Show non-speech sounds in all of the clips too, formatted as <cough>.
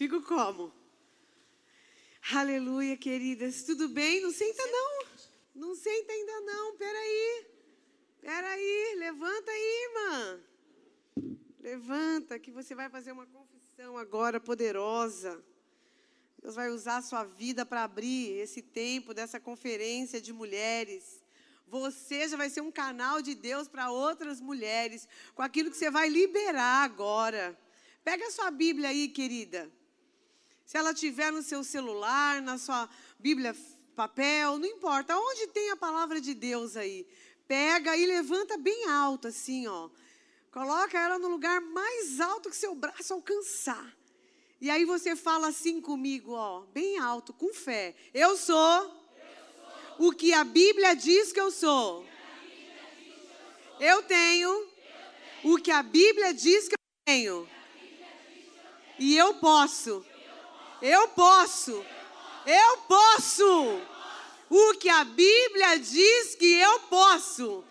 Fico como? Aleluia, queridas. Tudo bem? Não senta não. Não senta ainda não. Peraí. Peraí. Levanta aí, irmã. Levanta que você vai fazer uma confissão agora poderosa. Deus vai usar a sua vida para abrir esse tempo dessa conferência de mulheres. Você já vai ser um canal de Deus para outras mulheres, com aquilo que você vai liberar agora. Pega a sua Bíblia aí, querida. Se ela tiver no seu celular, na sua Bíblia papel, não importa, onde tem a palavra de Deus aí. Pega e levanta bem alto assim, ó. Coloca ela no lugar mais alto que seu braço alcançar. E aí você fala assim comigo, ó, bem alto, com fé. Eu sou, eu sou. o que a Bíblia diz que eu sou. Eu tenho o que a Bíblia diz que eu tenho. E eu posso. Eu posso. Eu posso. O que a Bíblia diz que eu posso.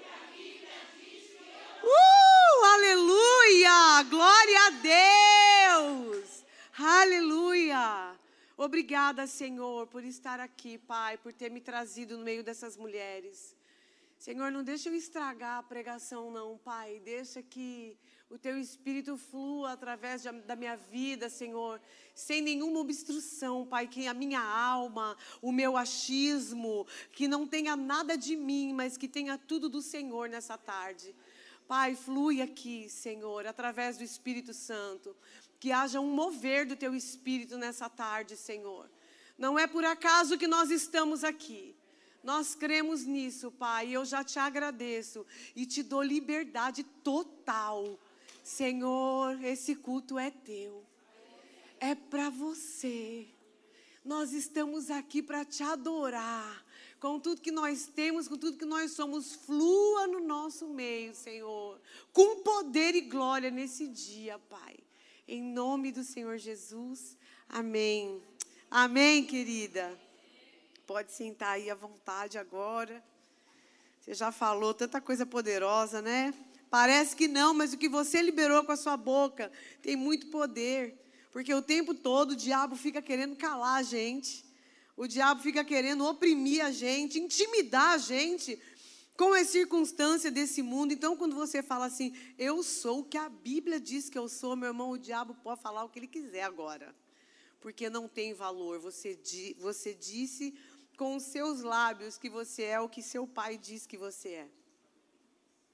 Uh, aleluia! Glória a Deus! Aleluia! Obrigada, Senhor, por estar aqui, Pai, por ter me trazido no meio dessas mulheres. Senhor, não deixa eu estragar a pregação, não, Pai. Deixa que o Teu Espírito flua através da minha vida, Senhor, sem nenhuma obstrução, Pai. Que a minha alma, o meu achismo, que não tenha nada de mim, mas que tenha tudo do Senhor nessa tarde. Pai, flui aqui, Senhor, através do Espírito Santo que haja um mover do teu espírito nessa tarde, Senhor. Não é por acaso que nós estamos aqui. Nós cremos nisso, Pai, eu já te agradeço e te dou liberdade total. Senhor, esse culto é teu. É para você. Nós estamos aqui para te adorar. Com tudo que nós temos, com tudo que nós somos, flua no nosso meio, Senhor. Com poder e glória nesse dia, Pai. Em nome do Senhor Jesus. Amém. Amém, querida. Pode sentar aí à vontade agora. Você já falou tanta coisa poderosa, né? Parece que não, mas o que você liberou com a sua boca tem muito poder. Porque o tempo todo o diabo fica querendo calar a gente. O diabo fica querendo oprimir a gente, intimidar a gente com as circunstâncias desse mundo. Então, quando você fala assim, eu sou o que a Bíblia diz que eu sou, meu irmão, o diabo pode falar o que ele quiser agora, porque não tem valor. Você, você disse com os seus lábios que você é o que seu pai diz que você é.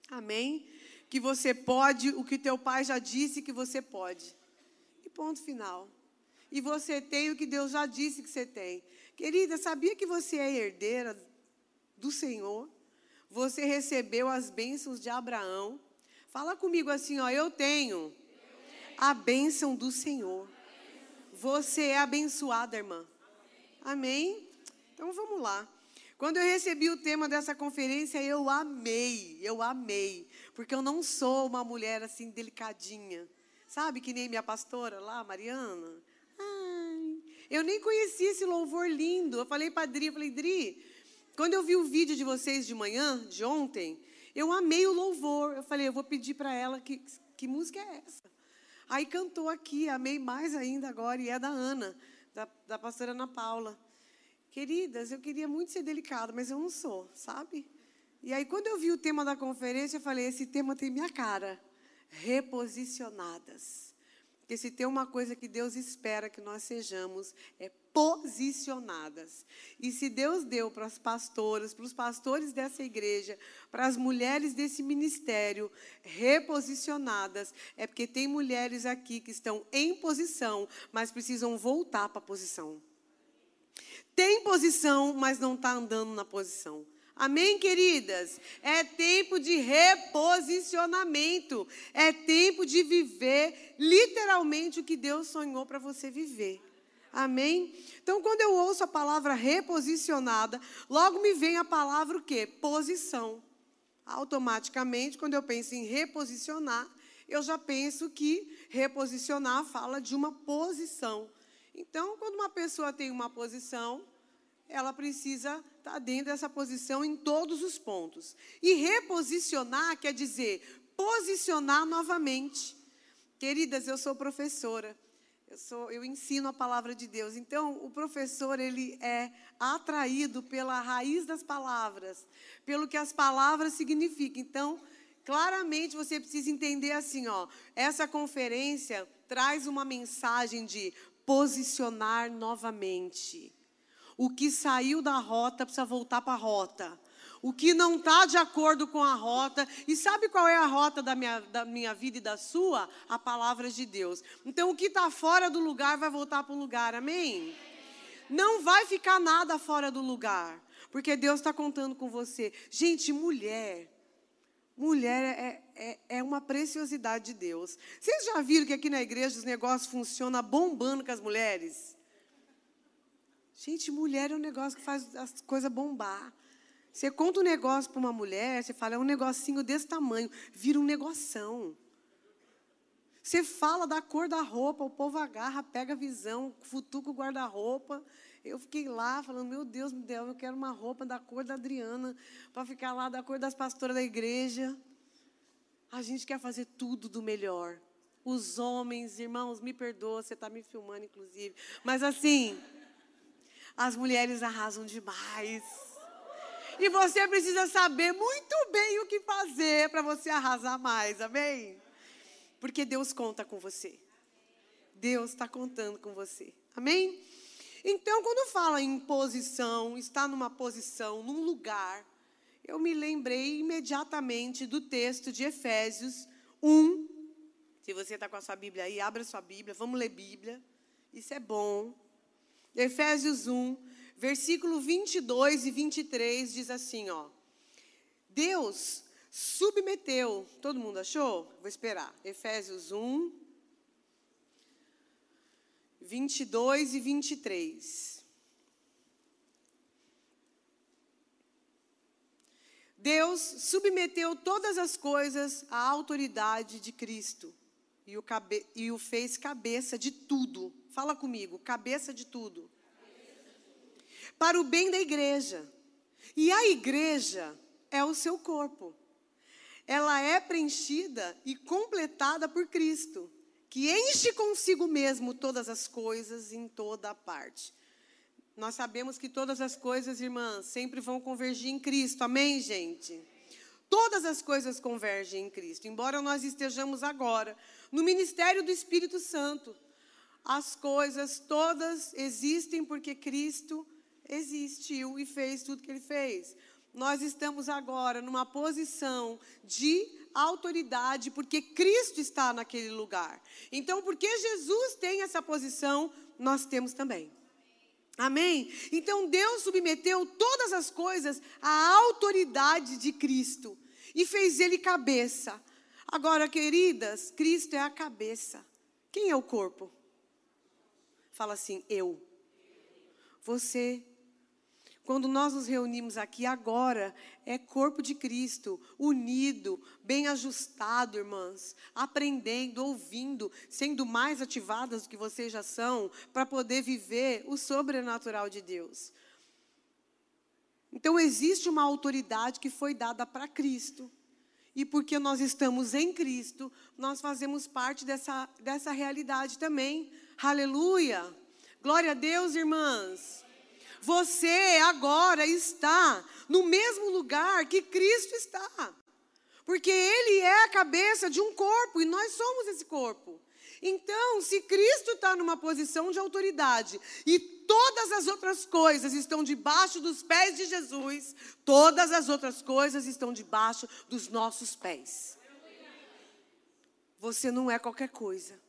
Amém? Que você pode o que teu pai já disse que você pode. E ponto final. E você tem o que Deus já disse que você tem. Querida, sabia que você é herdeira do Senhor? Você recebeu as bênçãos de Abraão. Fala comigo assim, ó, eu tenho a bênção do Senhor. Você é abençoada, irmã. Amém? Então vamos lá. Quando eu recebi o tema dessa conferência, eu amei, eu amei, porque eu não sou uma mulher assim delicadinha, sabe que nem minha pastora lá, Mariana. Ai, eu nem conhecia esse louvor lindo. Eu falei para Dri, eu falei Dri, quando eu vi o vídeo de vocês de manhã, de ontem, eu amei o louvor. Eu falei, eu vou pedir para ela que, que música é essa. Aí cantou aqui, amei mais ainda agora, e é da Ana, da, da pastora Ana Paula. Queridas, eu queria muito ser delicada, mas eu não sou, sabe? E aí, quando eu vi o tema da conferência, eu falei: esse tema tem minha cara. Reposicionadas. Porque se tem uma coisa que Deus espera que nós sejamos, é posicionadas. E se Deus deu para as pastoras, para os pastores dessa igreja, para as mulheres desse ministério reposicionadas, é porque tem mulheres aqui que estão em posição, mas precisam voltar para a posição. Tem posição, mas não está andando na posição. Amém, queridas? É tempo de reposicionamento. É tempo de viver literalmente o que Deus sonhou para você viver. Amém? Então, quando eu ouço a palavra reposicionada, logo me vem a palavra o quê? Posição. Automaticamente, quando eu penso em reposicionar, eu já penso que reposicionar fala de uma posição. Então, quando uma pessoa tem uma posição, ela precisa estar dentro dessa posição em todos os pontos. E reposicionar quer dizer posicionar novamente. Queridas, eu sou professora. Eu, sou, eu ensino a palavra de Deus. Então, o professor, ele é atraído pela raiz das palavras, pelo que as palavras significam. Então, claramente você precisa entender assim, ó, essa conferência traz uma mensagem de posicionar novamente. O que saiu da rota precisa voltar para a rota. O que não está de acordo com a rota. E sabe qual é a rota da minha, da minha vida e da sua? A palavra de Deus. Então, o que está fora do lugar vai voltar para o lugar. Amém? Não vai ficar nada fora do lugar. Porque Deus está contando com você. Gente, mulher. Mulher é, é, é, uma preciosidade de Deus. Vocês já viram que aqui na igreja os negócios funcionam bombando com as mulheres? Gente, mulher é um negócio que faz as coisas bombar. Você conta um negócio para uma mulher, você fala, é um negocinho desse tamanho, vira um negoção. Você fala da cor da roupa, o povo agarra, pega a visão, futuca o guarda-roupa. Eu fiquei lá falando, meu Deus, meu Deus, eu quero uma roupa da cor da Adriana, para ficar lá da cor das pastoras da igreja. A gente quer fazer tudo do melhor. Os homens, irmãos, me perdoa, você está me filmando, inclusive. Mas assim, as mulheres arrasam demais. E você precisa saber muito bem o que fazer para você arrasar mais, amém? Porque Deus conta com você. Deus está contando com você, amém? Então, quando fala em posição, está numa posição, num lugar, eu me lembrei imediatamente do texto de Efésios 1. Se você está com a sua Bíblia aí, abra sua Bíblia, vamos ler Bíblia. Isso é bom. Efésios 1, versículo 22 e 23 diz assim, ó. Deus submeteu, todo mundo achou? Vou esperar. Efésios 1, 22 e 23. Deus submeteu todas as coisas à autoridade de Cristo e o, e o fez cabeça de tudo Fala comigo, cabeça de tudo. Para o bem da igreja. E a igreja é o seu corpo. Ela é preenchida e completada por Cristo, que enche consigo mesmo todas as coisas em toda a parte. Nós sabemos que todas as coisas, irmãs, sempre vão convergir em Cristo. Amém, gente? Todas as coisas convergem em Cristo. Embora nós estejamos agora no ministério do Espírito Santo, as coisas todas existem porque Cristo existiu e fez tudo que ele fez. Nós estamos agora numa posição de autoridade porque Cristo está naquele lugar. Então, porque Jesus tem essa posição, nós temos também. Amém? Então Deus submeteu todas as coisas à autoridade de Cristo e fez ele cabeça. Agora, queridas, Cristo é a cabeça. Quem é o corpo? Fala assim, eu. Você. Quando nós nos reunimos aqui agora, é corpo de Cristo, unido, bem ajustado, irmãs, aprendendo, ouvindo, sendo mais ativadas do que vocês já são, para poder viver o sobrenatural de Deus. Então, existe uma autoridade que foi dada para Cristo. E porque nós estamos em Cristo, nós fazemos parte dessa, dessa realidade também. Aleluia! Glória a Deus, irmãs. Você agora está no mesmo lugar que Cristo está. Porque Ele é a cabeça de um corpo e nós somos esse corpo. Então, se Cristo está numa posição de autoridade e todas as outras coisas estão debaixo dos pés de Jesus, todas as outras coisas estão debaixo dos nossos pés. Você não é qualquer coisa.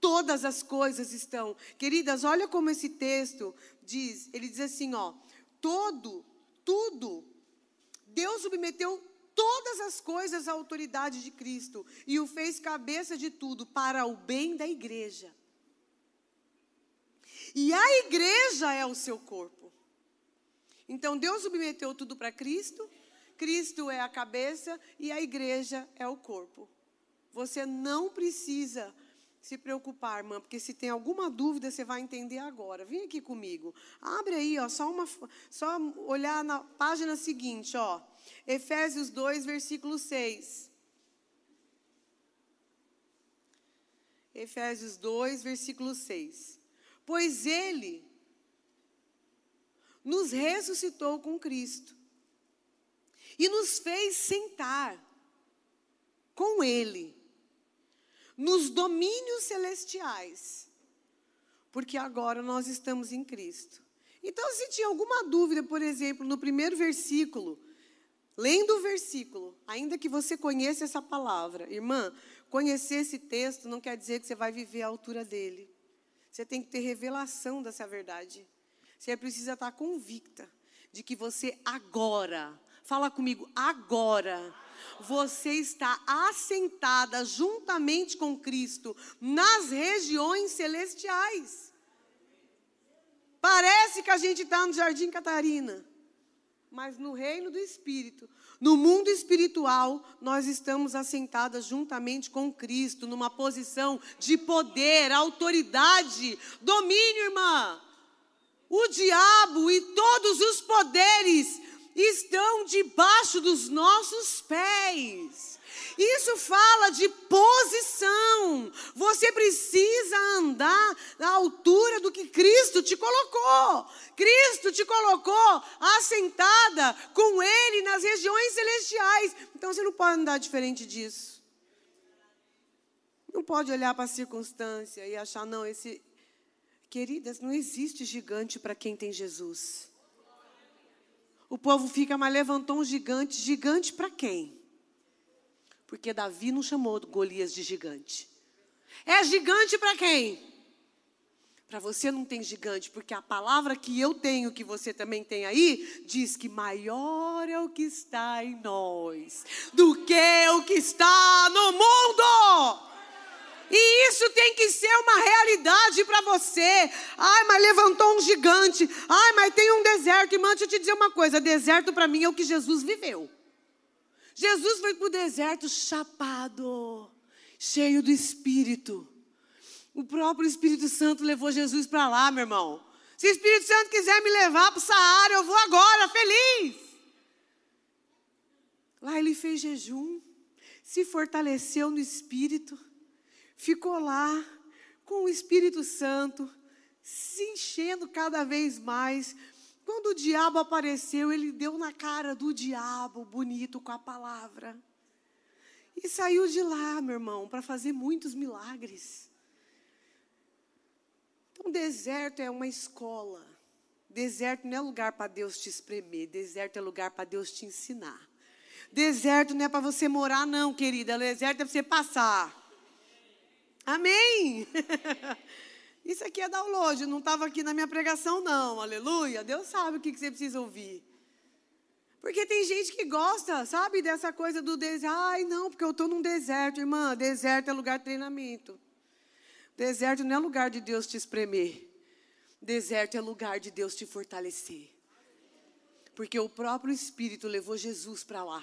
Todas as coisas estão. Queridas, olha como esse texto diz. Ele diz assim, ó, todo, tudo. Deus submeteu todas as coisas à autoridade de Cristo e o fez cabeça de tudo para o bem da igreja. E a igreja é o seu corpo. Então Deus submeteu tudo para Cristo, Cristo é a cabeça e a igreja é o corpo. Você não precisa se preocupar, irmã, porque se tem alguma dúvida, você vai entender agora. Vem aqui comigo. Abre aí, ó, só uma só olhar na página seguinte, ó. Efésios 2, versículo 6. Efésios 2, versículo 6. Pois ele nos ressuscitou com Cristo e nos fez sentar com ele nos domínios celestiais, porque agora nós estamos em Cristo. Então, se tinha alguma dúvida, por exemplo, no primeiro versículo, lendo o versículo, ainda que você conheça essa palavra, irmã, conhecer esse texto não quer dizer que você vai viver à altura dele. Você tem que ter revelação dessa verdade. Você precisa estar convicta de que você agora, fala comigo, agora, você está assentada juntamente com Cristo nas regiões celestiais. Parece que a gente está no Jardim Catarina, mas no reino do Espírito, no mundo espiritual, nós estamos assentadas juntamente com Cristo, numa posição de poder, autoridade, domínio, irmã. O diabo e todos os poderes estão debaixo dos nossos pés. Isso fala de posição. Você precisa andar na altura do que Cristo te colocou. Cristo te colocou assentada com Ele nas regiões celestiais. Então você não pode andar diferente disso. Não pode olhar para a circunstância e achar, não, esse. Queridas, não existe gigante para quem tem Jesus. O povo fica, mas levantou um gigante. Gigante para quem? Porque Davi não chamou Golias de gigante. É gigante para quem? Para você não tem gigante, porque a palavra que eu tenho, que você também tem aí, diz que maior é o que está em nós do que o que está no mundo. E isso tem que ser uma realidade para você. Ai, mas levantou um gigante. Ai, mas tem um deserto. Irmã, deixa eu te dizer uma coisa: deserto para mim é o que Jesus viveu. Jesus foi para o deserto chapado, cheio do Espírito. O próprio Espírito Santo levou Jesus para lá, meu irmão. Se o Espírito Santo quiser me levar para o Saara, eu vou agora, feliz. Lá ele fez jejum, se fortaleceu no Espírito, ficou lá com o Espírito Santo, se enchendo cada vez mais, quando o diabo apareceu, ele deu na cara do diabo, bonito, com a palavra. E saiu de lá, meu irmão, para fazer muitos milagres. Então, deserto é uma escola. Deserto não é lugar para Deus te espremer. Deserto é lugar para Deus te ensinar. Deserto não é para você morar, não, querida. Deserto é para você passar. Amém? <laughs> Isso aqui é download, não estava aqui na minha pregação, não. Aleluia. Deus sabe o que, você precisa ouvir. Porque tem gente que gosta, sabe, dessa coisa do deserto. Ai, não, porque eu estou num deserto, irmã. Deserto é lugar de treinamento. Deserto não é lugar de Deus te espremer. Deserto é lugar de Deus te fortalecer. Porque o próprio Espírito levou Jesus para lá.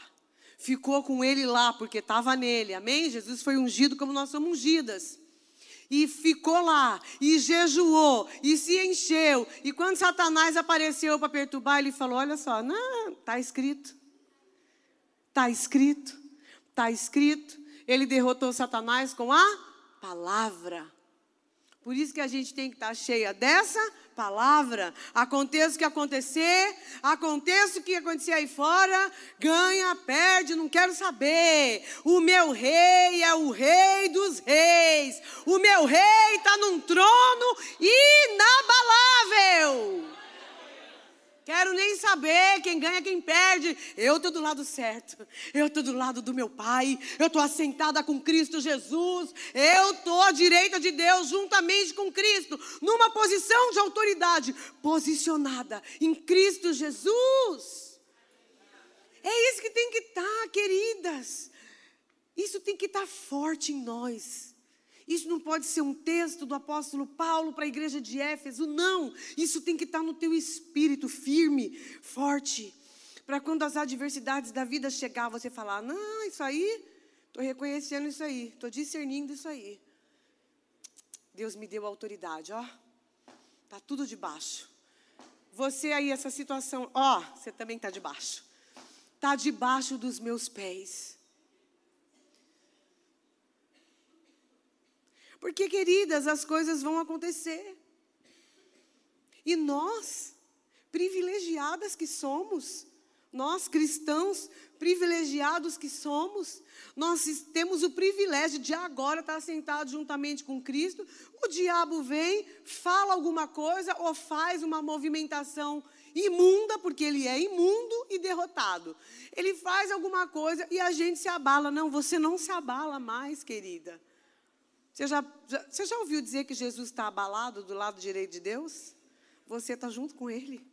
Ficou com ele lá, porque estava nele. Amém? Jesus foi ungido como nós somos ungidas e ficou lá, e jejuou, e se encheu. E quando Satanás apareceu para perturbar, ele falou: Olha só, não, está escrito. Está escrito. Está escrito. Ele derrotou Satanás com a palavra. Por isso que a gente tem que estar tá cheia dessa palavra. Aconteça o que acontecer, aconteça o que acontecer aí fora, ganha, perde, não quero saber. O meu rei é o rei dos reis. O meu rei está num trono inabalável. Quero nem saber quem ganha, quem perde. Eu estou do lado certo. Eu estou do lado do meu Pai. Eu estou assentada com Cristo Jesus. Eu estou à direita de Deus, juntamente com Cristo, numa posição de autoridade, posicionada em Cristo Jesus. É isso que tem que estar, tá, queridas. Isso tem que estar tá forte em nós. Isso não pode ser um texto do apóstolo Paulo para a igreja de Éfeso, não. Isso tem que estar no teu espírito firme, forte, para quando as adversidades da vida chegar, você falar: "Não, isso aí, estou reconhecendo isso aí, estou discernindo isso aí". Deus me deu autoridade, ó. Tá tudo debaixo. Você aí essa situação, ó, você também está debaixo. Tá debaixo dos meus pés. Porque, queridas, as coisas vão acontecer. E nós, privilegiadas que somos, nós cristãos privilegiados que somos, nós temos o privilégio de agora estar sentados juntamente com Cristo. O diabo vem, fala alguma coisa ou faz uma movimentação imunda, porque ele é imundo e derrotado. Ele faz alguma coisa e a gente se abala. Não, você não se abala mais, querida. Você já, já você já ouviu dizer que Jesus está abalado do lado direito de Deus? Você está junto com Ele.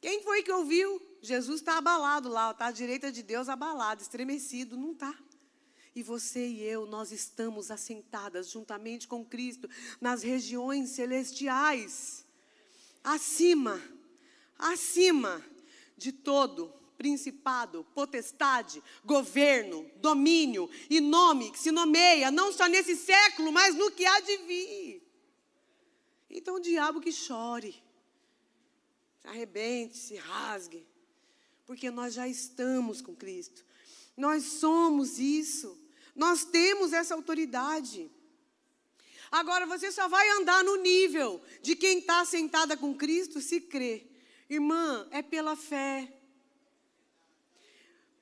Quem foi que ouviu? Jesus está abalado lá, está à direita de Deus, abalado, estremecido. Não está. E você e eu, nós estamos assentadas juntamente com Cristo nas regiões celestiais, acima, acima de todo principado, potestade, governo, domínio e nome que se nomeia, não só nesse século, mas no que há de vir. Então o diabo que chore, se arrebente, se rasgue, porque nós já estamos com Cristo. Nós somos isso. Nós temos essa autoridade. Agora você só vai andar no nível de quem está sentada com Cristo se crê. Irmã, é pela fé.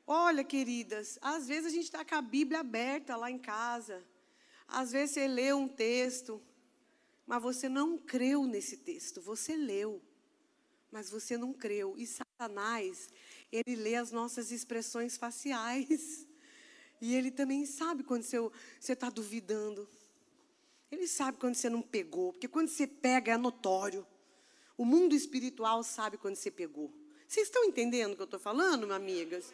Olha, queridas, às vezes a gente está com a Bíblia aberta lá em casa. Às vezes você lê um texto, mas você não creu nesse texto. Você leu, mas você não creu. E Satanás, ele lê as nossas expressões faciais. E ele também sabe quando você está duvidando. Ele sabe quando você não pegou, porque quando você pega é notório. O mundo espiritual sabe quando você pegou. Vocês estão entendendo o que eu estou falando, minhas amigas?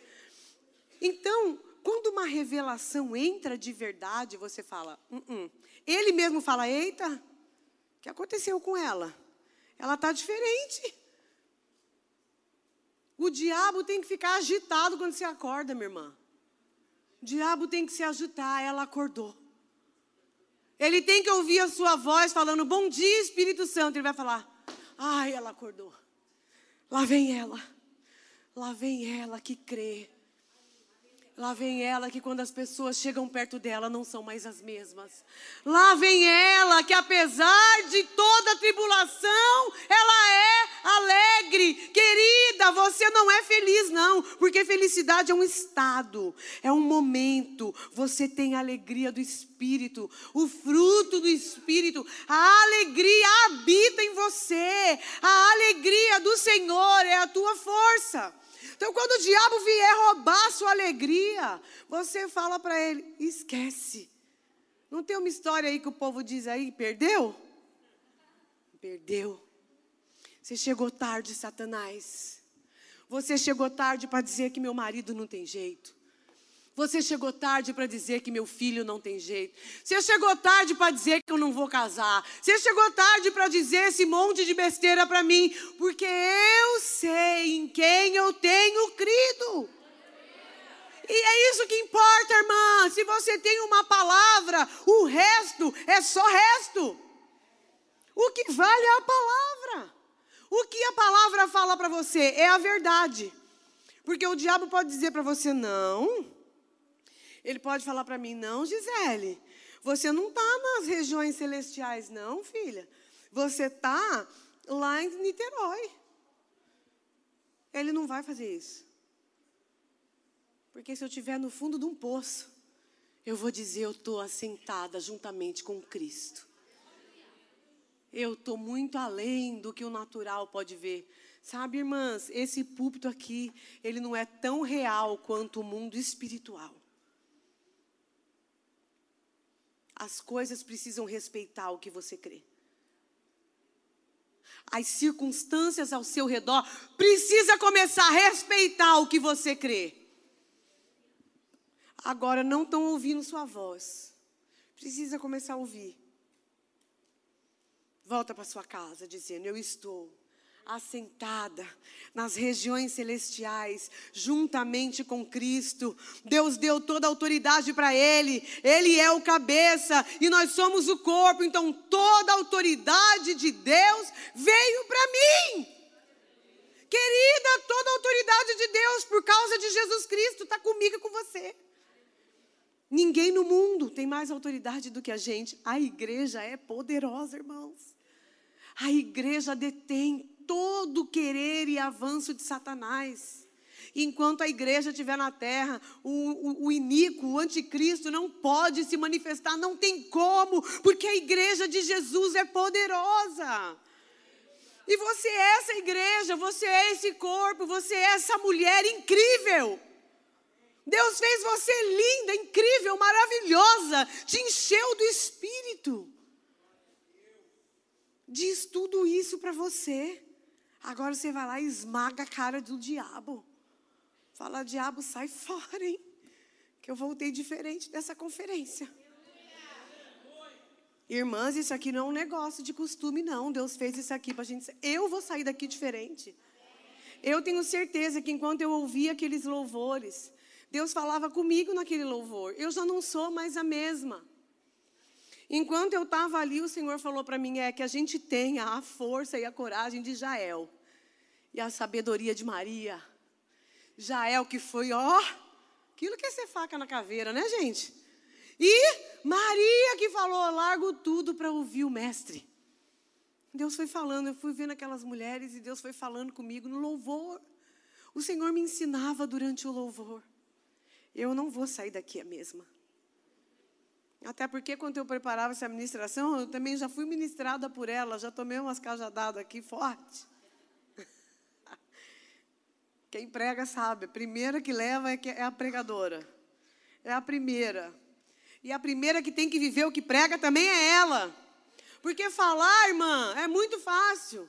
Então, quando uma revelação entra de verdade, você fala, uh -uh. ele mesmo fala, eita, o que aconteceu com ela? Ela está diferente. O diabo tem que ficar agitado quando você acorda, minha irmã. O diabo tem que se agitar, ela acordou. Ele tem que ouvir a sua voz falando, bom dia, Espírito Santo. Ele vai falar, ai, ela acordou. Lá vem ela. Lá vem ela que crê. Lá vem ela que quando as pessoas chegam perto dela não são mais as mesmas. Lá vem ela que apesar de toda a tribulação, ela é alegre. Querida, você não é feliz não, porque felicidade é um estado, é um momento. Você tem a alegria do espírito, o fruto do espírito. A alegria habita em você. A alegria do Senhor é a tua força. Então, quando o diabo vier roubar a sua alegria, você fala para ele: esquece. Não tem uma história aí que o povo diz aí, perdeu? Perdeu. Você chegou tarde, Satanás. Você chegou tarde para dizer que meu marido não tem jeito. Você chegou tarde para dizer que meu filho não tem jeito. Você chegou tarde para dizer que eu não vou casar. Você chegou tarde para dizer esse monte de besteira para mim, porque eu sei em quem eu tenho crido. E é isso que importa, irmã. Se você tem uma palavra, o resto é só resto. O que vale é a palavra. O que a palavra fala para você é a verdade. Porque o diabo pode dizer para você não. Ele pode falar para mim: não, Gisele, você não está nas regiões celestiais, não, filha. Você está lá em Niterói. Ele não vai fazer isso. Porque se eu estiver no fundo de um poço, eu vou dizer: eu estou assentada juntamente com Cristo. Eu estou muito além do que o natural pode ver. Sabe, irmãs, esse púlpito aqui, ele não é tão real quanto o mundo espiritual. As coisas precisam respeitar o que você crê. As circunstâncias ao seu redor precisa começar a respeitar o que você crê. Agora não estão ouvindo sua voz. Precisa começar a ouvir. Volta para sua casa dizendo: Eu estou assentada nas regiões celestiais, juntamente com Cristo. Deus deu toda a autoridade para Ele, Ele é o cabeça e nós somos o corpo, então toda a autoridade de Deus veio para mim. Querida, toda a autoridade de Deus, por causa de Jesus Cristo, está comigo e com você. Ninguém no mundo tem mais autoridade do que a gente. A igreja é poderosa, irmãos. A igreja detém todo querer e avanço de Satanás. Enquanto a igreja estiver na terra, o, o, o iníquo, o anticristo não pode se manifestar, não tem como, porque a igreja de Jesus é poderosa. E você é essa igreja, você é esse corpo, você é essa mulher incrível. Deus fez você linda, incrível, maravilhosa, te encheu do espírito. Diz tudo isso para você. Agora você vai lá e esmaga a cara do diabo. Fala, diabo, sai fora, hein? Que eu voltei diferente dessa conferência. Irmãs, isso aqui não é um negócio de costume, não. Deus fez isso aqui para a gente. Eu vou sair daqui diferente. Eu tenho certeza que enquanto eu ouvia aqueles louvores, Deus falava comigo naquele louvor. Eu já não sou mais a mesma. Enquanto eu estava ali, o Senhor falou para mim: é que a gente tenha a força e a coragem de Jael e a sabedoria de Maria. Jael que foi, ó, aquilo que é ser faca na caveira, né, gente? E Maria que falou: largo tudo para ouvir o Mestre. Deus foi falando, eu fui vendo aquelas mulheres e Deus foi falando comigo no louvor. O Senhor me ensinava durante o louvor. Eu não vou sair daqui a mesma. Até porque quando eu preparava essa ministração, eu também já fui ministrada por ela, já tomei umas cajadadas aqui forte. <laughs> Quem prega sabe, a primeira que leva é, é a pregadora. É a primeira. E a primeira que tem que viver o que prega também é ela. Porque falar, irmã, é muito fácil.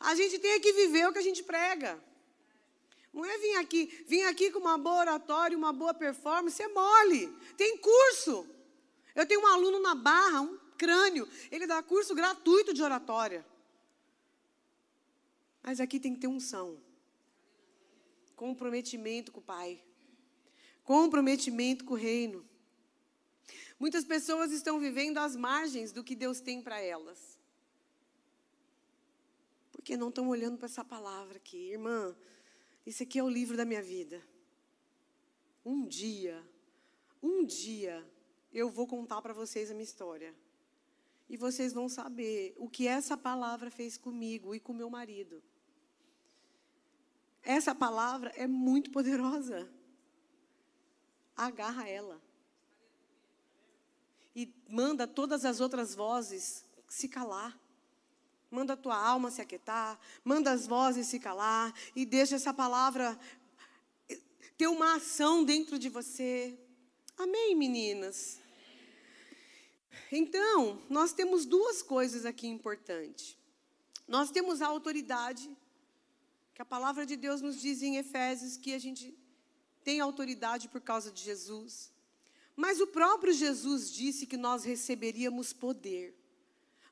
A gente tem que viver o que a gente prega. Não é vir aqui, vir aqui com uma boa oratória, uma boa performance, é mole. Tem curso. Eu tenho um aluno na Barra, um crânio, ele dá curso gratuito de oratória. Mas aqui tem que ter unção. Comprometimento com o Pai. Comprometimento com o reino. Muitas pessoas estão vivendo às margens do que Deus tem para elas. Porque não estão olhando para essa palavra aqui. Irmã, isso aqui é o livro da minha vida. Um dia, um dia, eu vou contar para vocês a minha história. E vocês vão saber o que essa palavra fez comigo e com meu marido. Essa palavra é muito poderosa. Agarra ela e manda todas as outras vozes se calar. Manda a tua alma se aquietar, manda as vozes se calar e deixa essa palavra ter uma ação dentro de você. Amém, meninas? Então, nós temos duas coisas aqui importantes. Nós temos a autoridade, que a palavra de Deus nos diz em Efésios que a gente tem autoridade por causa de Jesus. Mas o próprio Jesus disse que nós receberíamos poder.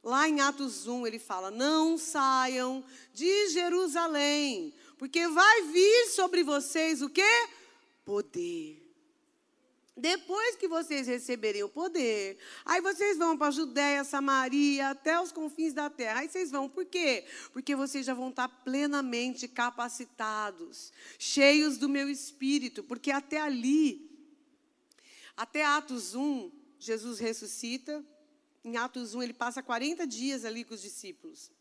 Lá em Atos 1 ele fala: Não saiam de Jerusalém, porque vai vir sobre vocês o que? Poder. Depois que vocês receberem o poder, aí vocês vão para a Judéia, Samaria, até os confins da terra. Aí vocês vão, por quê? Porque vocês já vão estar plenamente capacitados, cheios do meu espírito, porque até ali até Atos 1, Jesus ressuscita. Em Atos 1, ele passa 40 dias ali com os discípulos.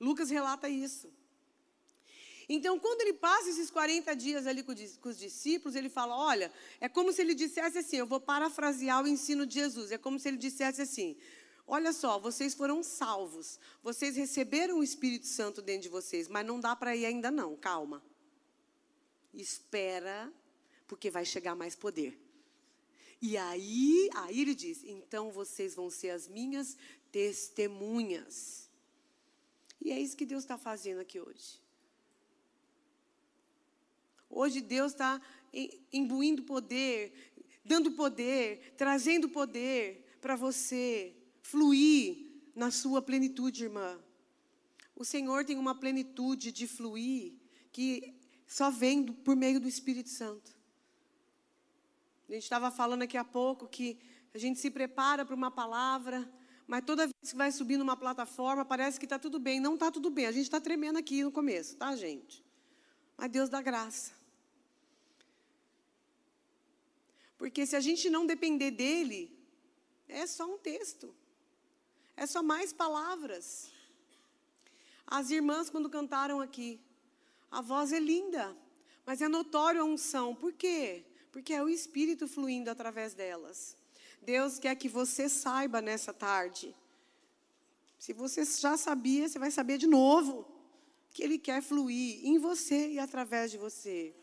Lucas relata isso. Então, quando ele passa esses 40 dias ali com os discípulos, ele fala: Olha, é como se ele dissesse assim. Eu vou parafrasear o ensino de Jesus. É como se ele dissesse assim: Olha só, vocês foram salvos. Vocês receberam o Espírito Santo dentro de vocês, mas não dá para ir ainda não. Calma. Espera, porque vai chegar mais poder. E aí, aí ele diz: então vocês vão ser as minhas testemunhas. E é isso que Deus está fazendo aqui hoje. Hoje Deus está imbuindo poder, dando poder, trazendo poder para você fluir na sua plenitude, irmã. O Senhor tem uma plenitude de fluir que só vem por meio do Espírito Santo. A gente estava falando aqui há pouco que a gente se prepara para uma palavra, mas toda vez que vai subir numa plataforma, parece que está tudo bem. Não está tudo bem. A gente está tremendo aqui no começo, tá, gente? Mas Deus dá graça. Porque se a gente não depender dele, é só um texto. É só mais palavras. As irmãs, quando cantaram aqui, a voz é linda, mas é notório a unção. Por quê? Porque é o Espírito fluindo através delas. Deus quer que você saiba nessa tarde. Se você já sabia, você vai saber de novo. Que Ele quer fluir em você e através de você.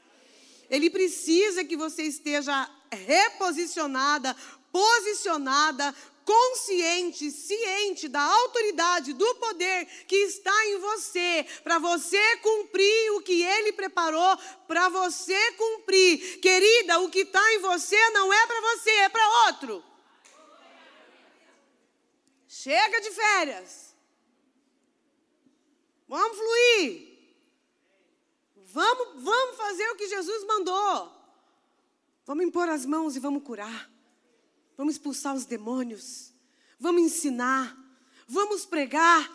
Ele precisa que você esteja reposicionada, posicionada, consciente, ciente da autoridade, do poder que está em você, para você cumprir o que Ele preparou para você cumprir. Querida, o que está em você não é para você, é para outro. Chega de férias. Vamos fluir. Vamos, vamos fazer o que Jesus mandou. Vamos impor as mãos e vamos curar. Vamos expulsar os demônios. Vamos ensinar. Vamos pregar.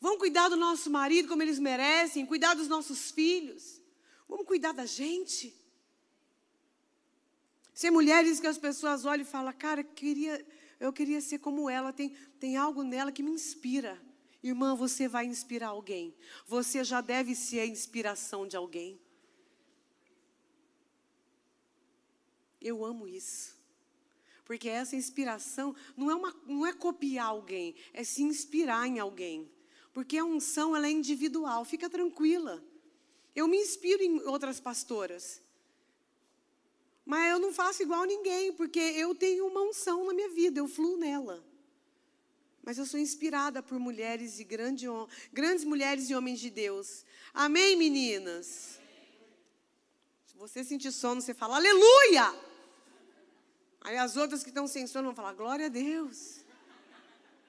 Vamos cuidar do nosso marido como eles merecem, cuidar dos nossos filhos. Vamos cuidar da gente. Ser mulheres que as pessoas olham e falam, cara, queria, eu queria ser como ela, tem, tem algo nela que me inspira. Irmã, você vai inspirar alguém. Você já deve ser a inspiração de alguém. Eu amo isso. Porque essa inspiração não é, uma, não é copiar alguém, é se inspirar em alguém. Porque a unção ela é individual, fica tranquila. Eu me inspiro em outras pastoras. Mas eu não faço igual a ninguém, porque eu tenho uma unção na minha vida, eu fluo nela. Mas eu sou inspirada por mulheres e grande, grandes mulheres e homens de Deus. Amém, meninas? Se você sentir sono, você fala, aleluia! Aí as outras que estão sem sono vão falar, glória a Deus.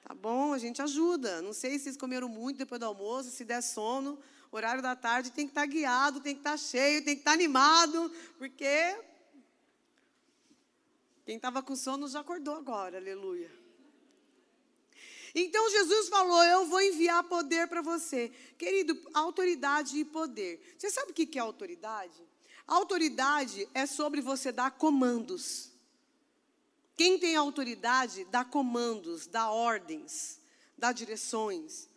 Tá bom, a gente ajuda. Não sei se vocês comeram muito depois do almoço, se der sono, horário da tarde tem que estar tá guiado, tem que estar tá cheio, tem que estar tá animado, porque quem estava com sono já acordou agora, aleluia. Então Jesus falou: Eu vou enviar poder para você. Querido, autoridade e poder. Você sabe o que é autoridade? Autoridade é sobre você dar comandos. Quem tem autoridade dá comandos, dá ordens, dá direções.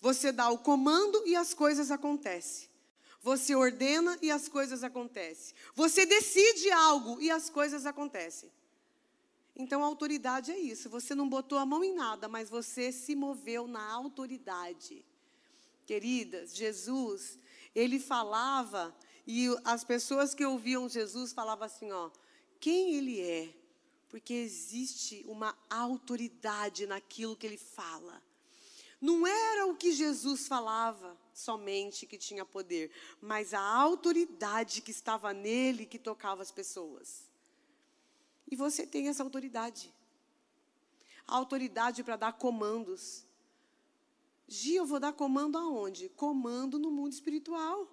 Você dá o comando e as coisas acontecem. Você ordena e as coisas acontecem. Você decide algo e as coisas acontecem. Então, a autoridade é isso. Você não botou a mão em nada, mas você se moveu na autoridade. Queridas, Jesus, ele falava, e as pessoas que ouviam Jesus falavam assim: ó, quem ele é? Porque existe uma autoridade naquilo que ele fala. Não era o que Jesus falava somente que tinha poder, mas a autoridade que estava nele que tocava as pessoas. E você tem essa autoridade. A autoridade para dar comandos. Gia, eu vou dar comando aonde? Comando no mundo espiritual.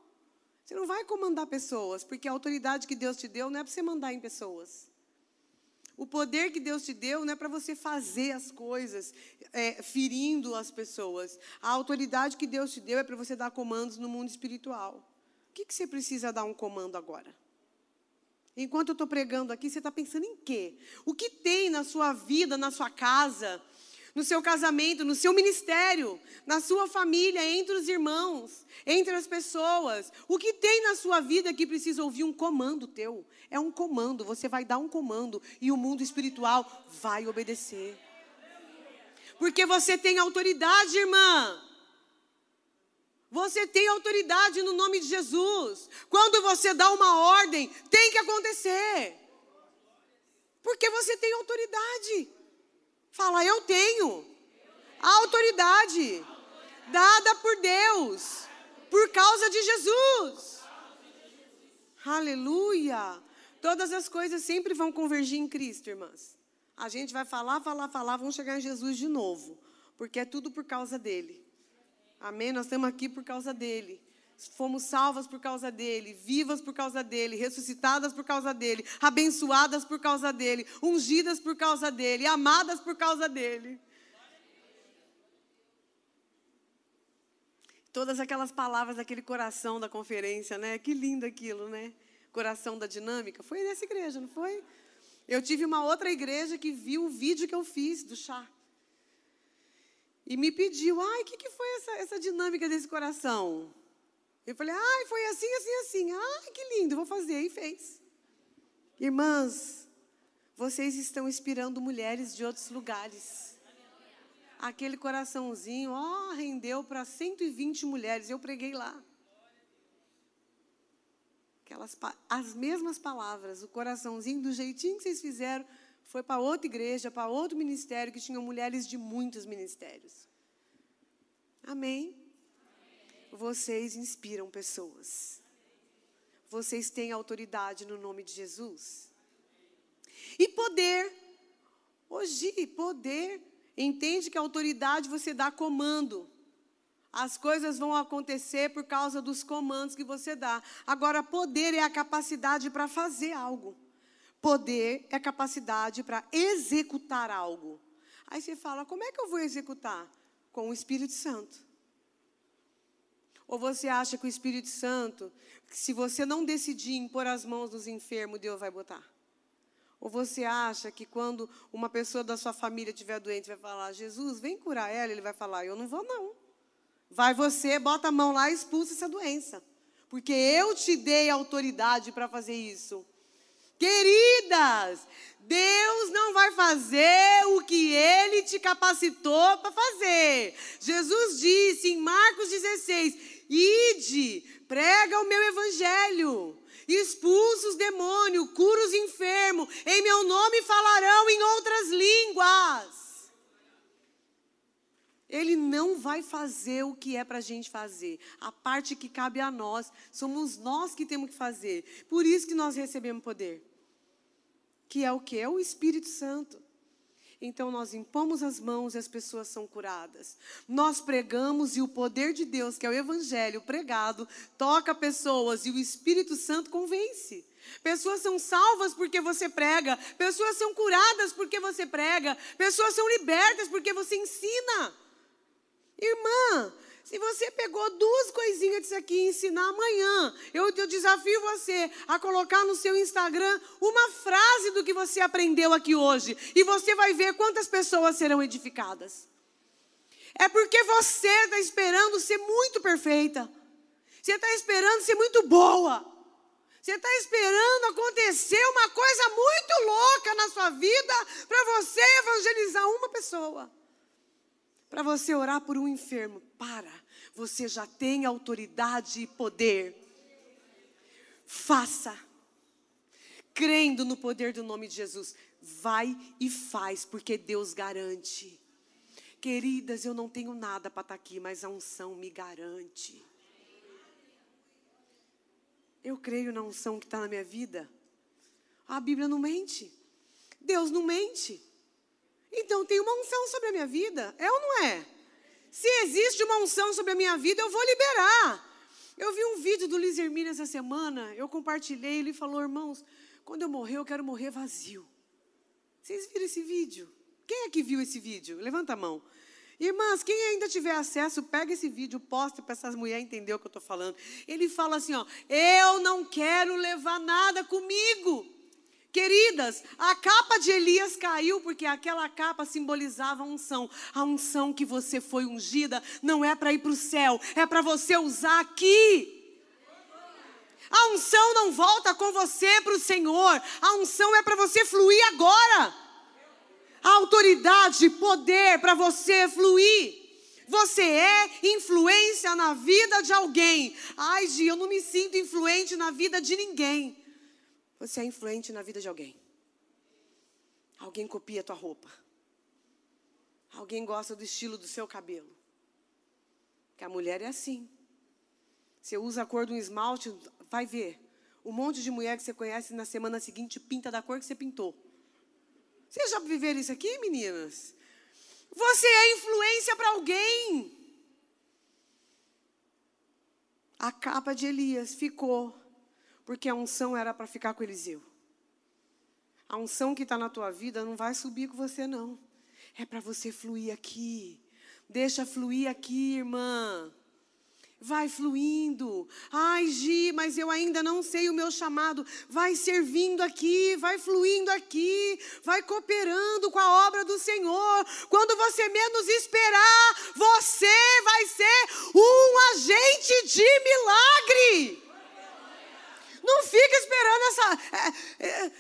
Você não vai comandar pessoas, porque a autoridade que Deus te deu não é para você mandar em pessoas. O poder que Deus te deu não é para você fazer as coisas é, ferindo as pessoas. A autoridade que Deus te deu é para você dar comandos no mundo espiritual. O que, que você precisa dar um comando agora? Enquanto eu estou pregando aqui, você está pensando em quê? O que tem na sua vida, na sua casa, no seu casamento, no seu ministério, na sua família, entre os irmãos, entre as pessoas? O que tem na sua vida que precisa ouvir um comando teu? É um comando, você vai dar um comando e o mundo espiritual vai obedecer. Porque você tem autoridade, irmã. Você tem autoridade no nome de Jesus. Quando você dá uma ordem, tem que acontecer. Porque você tem autoridade. Fala, eu tenho. A autoridade dada por Deus, por causa de Jesus. Aleluia. Todas as coisas sempre vão convergir em Cristo, irmãs. A gente vai falar, falar, falar, vamos chegar em Jesus de novo, porque é tudo por causa dele. Amém? Nós estamos aqui por causa dele. Fomos salvas por causa dele, vivas por causa dele, ressuscitadas por causa dele, abençoadas por causa dele, ungidas por causa dele, amadas por causa dele. Todas aquelas palavras daquele coração da conferência, né? Que lindo aquilo, né? Coração da Dinâmica? Foi nessa igreja, não foi? Eu tive uma outra igreja que viu o vídeo que eu fiz do chá. E me pediu, ai, o que, que foi essa, essa dinâmica desse coração? Eu falei, ai, foi assim, assim, assim. Ai, que lindo, vou fazer. E fez. Irmãs, vocês estão inspirando mulheres de outros lugares. Aquele coraçãozinho, ó, rendeu para 120 mulheres. Eu preguei lá. Aquelas, as mesmas palavras, o coraçãozinho, do jeitinho que vocês fizeram, foi para outra igreja, para outro ministério que tinha mulheres de muitos ministérios. Amém? Vocês inspiram pessoas. Vocês têm autoridade no nome de Jesus. E poder. Hoje, poder. Entende que autoridade você dá comando. As coisas vão acontecer por causa dos comandos que você dá. Agora, poder é a capacidade para fazer algo. Poder é a capacidade para executar algo. Aí você fala: como é que eu vou executar? Com o Espírito Santo. Ou você acha que o Espírito Santo, se você não decidir impor as mãos dos enfermos, Deus vai botar? Ou você acha que quando uma pessoa da sua família estiver doente, vai falar, Jesus, vem curar ela, ele vai falar, eu não vou não. Vai você, bota a mão lá e expulsa essa doença. Porque eu te dei autoridade para fazer isso. Queridas, Deus não vai fazer o que ele te capacitou para fazer. Jesus disse em Marcos 16: Ide, prega o meu evangelho, expulsa os demônios, cura os enfermos, em meu nome falarão em outras línguas. Ele não vai fazer o que é para a gente fazer. A parte que cabe a nós, somos nós que temos que fazer. Por isso que nós recebemos poder. Que é o que? É o Espírito Santo. Então nós impomos as mãos e as pessoas são curadas. Nós pregamos e o poder de Deus, que é o Evangelho pregado, toca pessoas e o Espírito Santo convence. Pessoas são salvas porque você prega, pessoas são curadas porque você prega, pessoas são libertas porque você ensina. Irmã, se você pegou duas coisinhas disso aqui e ensinar amanhã, eu, eu desafio você a colocar no seu Instagram uma frase do que você aprendeu aqui hoje. E você vai ver quantas pessoas serão edificadas. É porque você está esperando ser muito perfeita. Você está esperando ser muito boa. Você está esperando acontecer uma coisa muito louca na sua vida para você evangelizar uma pessoa para você orar por um enfermo. Para, você já tem autoridade e poder. Faça, crendo no poder do nome de Jesus. Vai e faz, porque Deus garante. Queridas, eu não tenho nada para estar tá aqui, mas a unção me garante. Eu creio na unção que está na minha vida. A Bíblia não mente. Deus não mente. Então tem uma unção sobre a minha vida, é ou não é? Se existe uma unção sobre a minha vida, eu vou liberar. Eu vi um vídeo do Luiz Hermínio essa semana, eu compartilhei, ele falou, irmãos, quando eu morrer, eu quero morrer vazio. Vocês viram esse vídeo? Quem é que viu esse vídeo? Levanta a mão. Irmãs, quem ainda tiver acesso, pega esse vídeo, posta para essas mulheres entender o que eu estou falando. Ele fala assim: ó, eu não quero levar nada comigo. Queridas, a capa de Elias caiu porque aquela capa simbolizava a unção. A unção que você foi ungida não é para ir para o céu, é para você usar aqui. A unção não volta com você para o Senhor, a unção é para você fluir agora. Autoridade, poder para você fluir. Você é influência na vida de alguém. Ai, Gi, eu não me sinto influente na vida de ninguém. Você é influente na vida de alguém. Alguém copia a tua roupa. Alguém gosta do estilo do seu cabelo. Que a mulher é assim. Você usa a cor de um esmalte, vai ver. Um monte de mulher que você conhece na semana seguinte pinta da cor que você pintou. Vocês já viveram isso aqui, meninas? Você é influência para alguém. A capa de Elias ficou porque a unção era para ficar com Eliseu. A unção que está na tua vida não vai subir com você, não. É para você fluir aqui. Deixa fluir aqui, irmã. Vai fluindo. Ai, Gi, mas eu ainda não sei o meu chamado. Vai servindo aqui, vai fluindo aqui, vai cooperando com a obra do Senhor. Quando você menos esperar, você vai ser um agente de milagre. Não fica esperando essa. É, é,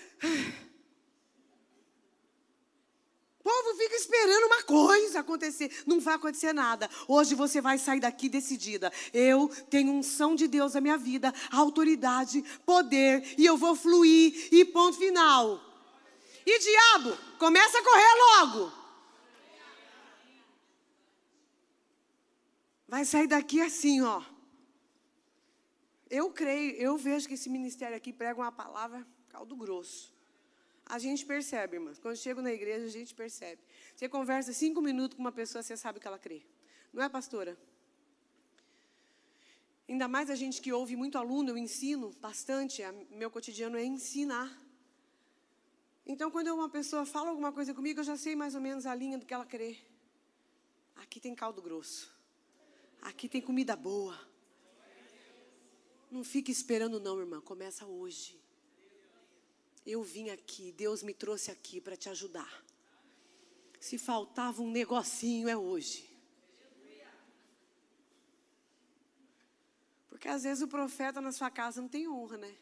o povo fica esperando uma coisa acontecer. Não vai acontecer nada. Hoje você vai sair daqui decidida. Eu tenho unção de Deus na minha vida, autoridade, poder, e eu vou fluir. E ponto final. E diabo, começa a correr logo. Vai sair daqui assim, ó. Eu creio, eu vejo que esse ministério aqui prega uma palavra caldo grosso. A gente percebe, irmãs. Quando chego na igreja, a gente percebe. Você conversa cinco minutos com uma pessoa, você sabe que ela crê. Não é, pastora? Ainda mais a gente que ouve muito aluno, eu ensino bastante. Meu cotidiano é ensinar. Então, quando uma pessoa fala alguma coisa comigo, eu já sei mais ou menos a linha do que ela crê. Aqui tem caldo grosso. Aqui tem comida boa. Não fique esperando, não, irmã. Começa hoje. Eu vim aqui, Deus me trouxe aqui para te ajudar. Se faltava um negocinho, é hoje. Porque às vezes o profeta na sua casa não tem honra, né?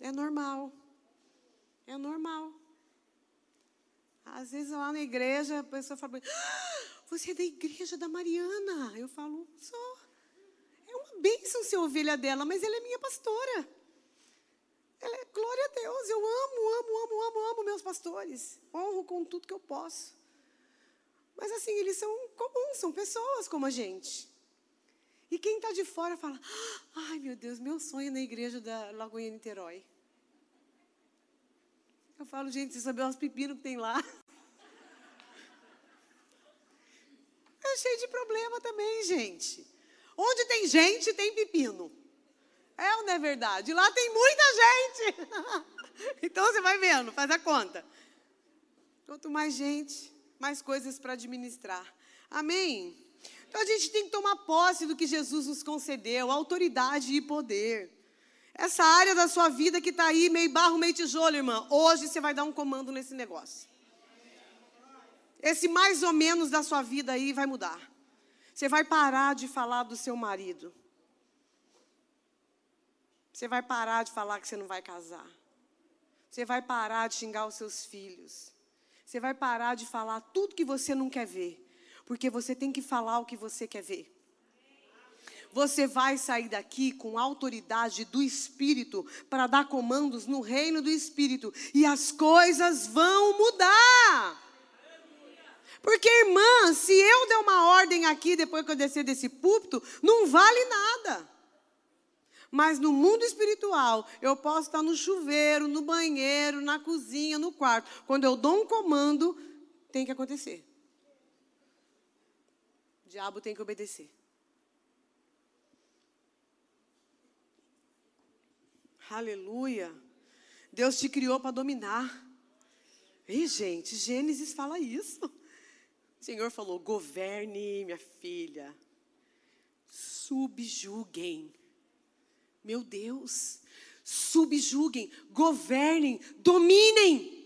É normal. É normal. Às vezes lá na igreja a pessoa fala: ah, Você é da igreja da Mariana? Eu falo: Sou. É bênção ser ovelha dela, mas ela é minha pastora. Ela é, glória a Deus, eu amo, amo, amo, amo, amo meus pastores. Honro com tudo que eu posso. Mas assim, eles são comuns, são pessoas como a gente. E quem está de fora fala: ai meu Deus, meu sonho na igreja da Lagoinha Niterói. Eu falo, gente, você sabe os pepinos que tem lá? <laughs> É cheio de problema também, gente. Onde tem gente, tem pepino. É ou não é verdade? Lá tem muita gente. <laughs> então você vai vendo, faz a conta. Quanto mais gente, mais coisas para administrar. Amém? Então a gente tem que tomar posse do que Jesus nos concedeu, autoridade e poder. Essa área da sua vida que está aí, meio barro, meio tijolo, irmã, hoje você vai dar um comando nesse negócio. Esse mais ou menos da sua vida aí vai mudar. Você vai parar de falar do seu marido. Você vai parar de falar que você não vai casar. Você vai parar de xingar os seus filhos. Você vai parar de falar tudo que você não quer ver. Porque você tem que falar o que você quer ver. Você vai sair daqui com autoridade do Espírito para dar comandos no reino do Espírito. E as coisas vão mudar. Porque, irmã, se eu der uma ordem aqui depois que eu descer desse púlpito, não vale nada. Mas no mundo espiritual, eu posso estar no chuveiro, no banheiro, na cozinha, no quarto. Quando eu dou um comando, tem que acontecer. O diabo tem que obedecer. Aleluia. Deus te criou para dominar. Ei, gente, Gênesis fala isso. O Senhor falou: governe, minha filha, subjuguem. Meu Deus, subjuguem, governem, dominem.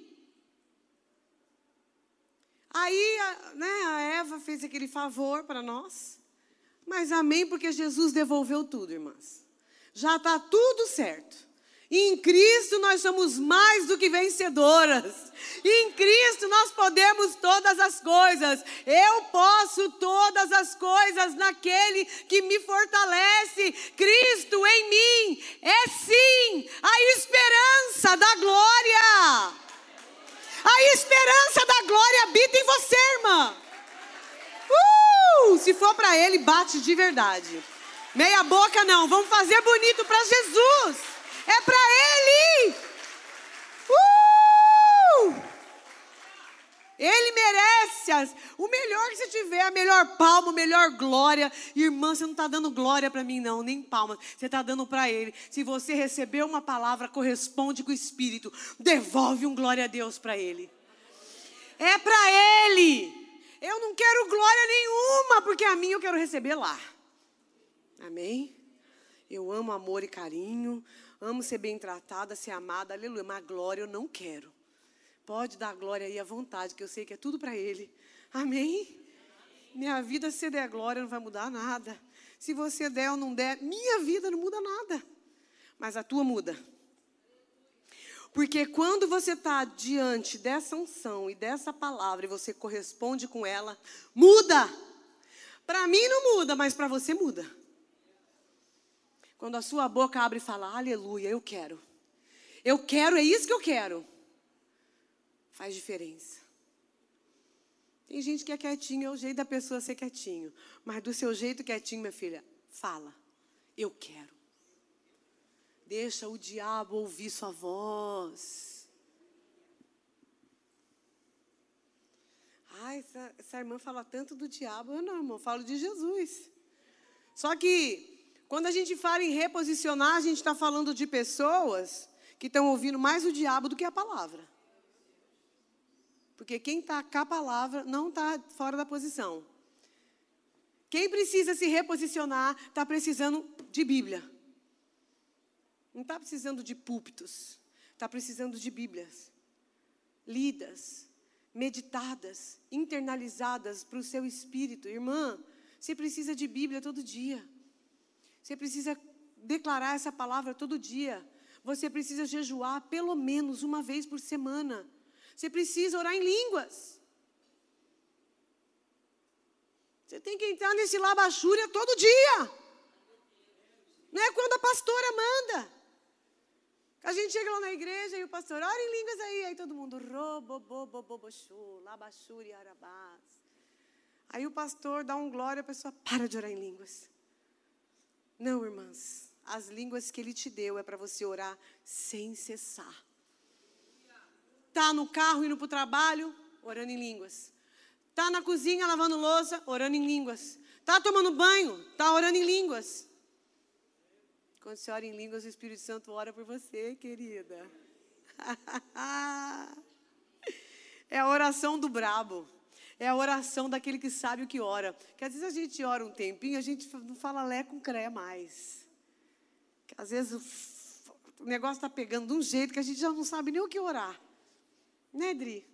Aí né, a Eva fez aquele favor para nós. Mas amém, porque Jesus devolveu tudo, irmãs. Já está tudo certo. Em Cristo nós somos mais do que vencedoras. Em Cristo nós podemos todas as coisas. Eu posso todas as coisas naquele que me fortalece. Cristo em mim é sim a esperança da glória. A esperança da glória habita em você, irmã. Uh! Se for para Ele, bate de verdade. Meia boca não, vamos fazer bonito para Jesus. É para Ele. Uh! Ele merece as, o melhor que você tiver, a melhor palma, a melhor glória. Irmã, você não está dando glória para mim, não, nem palma. Você está dando para Ele. Se você recebeu uma palavra, corresponde com o Espírito. Devolve um glória a Deus para Ele. É para Ele. Eu não quero glória nenhuma, porque a minha eu quero receber lá. Amém? Eu amo amor e carinho, amo ser bem tratada, ser amada, aleluia. Mas glória eu não quero. Pode dar glória aí à vontade, que eu sei que é tudo para Ele. Amém? Minha vida, se der glória, não vai mudar nada. Se você der ou não der, minha vida não muda nada. Mas a tua muda. Porque quando você está diante dessa unção e dessa palavra e você corresponde com ela, muda. Para mim não muda, mas para você muda. Quando a sua boca abre e fala, aleluia, eu quero. Eu quero, é isso que eu quero. Faz diferença. Tem gente que é quietinho, é o jeito da pessoa ser quietinho. Mas do seu jeito quietinho, minha filha, fala. Eu quero. Deixa o diabo ouvir sua voz. Ai, essa, essa irmã fala tanto do diabo. Eu não, irmão, falo de Jesus. Só que quando a gente fala em reposicionar, a gente está falando de pessoas que estão ouvindo mais o diabo do que a palavra. Porque quem está com a palavra não está fora da posição. Quem precisa se reposicionar está precisando de Bíblia. Não está precisando de púlpitos. Está precisando de Bíblias. Lidas, meditadas, internalizadas para o seu espírito. Irmã, você precisa de Bíblia todo dia. Você precisa declarar essa palavra todo dia. Você precisa jejuar pelo menos uma vez por semana. Você precisa orar em línguas. Você tem que entrar nesse labachúria todo dia. Não é quando a pastora manda. A gente chega lá na igreja e o pastor, ora em línguas aí. Aí todo mundo, roboboboboboxô, labachúria, arabás. Aí o pastor dá um glória, a pessoa para de orar em línguas. Não, irmãs. As línguas que Ele te deu é para você orar sem cessar. Tá no carro indo para o trabalho, orando em línguas. Tá na cozinha lavando louça, orando em línguas. Tá tomando banho, tá orando em línguas. Quando você ora em línguas, o Espírito Santo ora por você, querida. <laughs> é a oração do brabo. É a oração daquele que sabe o que ora. Que às vezes a gente ora um tempinho, a gente não fala lé com cré mais. Que às vezes o, negócio está pegando de um jeito que a gente já não sabe nem o que orar. Né, Dri?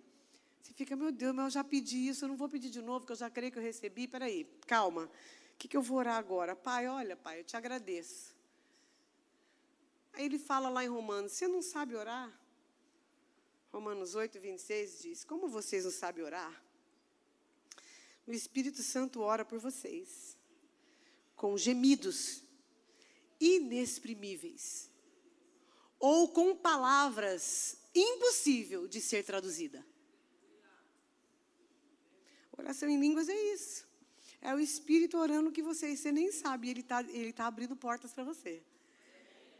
Você fica, meu Deus, mas eu já pedi isso, eu não vou pedir de novo, porque eu já creio que eu recebi. Peraí, calma. O que, que eu vou orar agora? Pai, olha, pai, eu te agradeço. Aí ele fala lá em Romanos, você não sabe orar? Romanos 8, 26 diz, como vocês não sabem orar? O Espírito Santo ora por vocês com gemidos inexprimíveis ou com palavras impossível de ser traduzida. Oração em línguas é isso. É o Espírito orando que você, você nem sabe, ele está ele tá abrindo portas para você.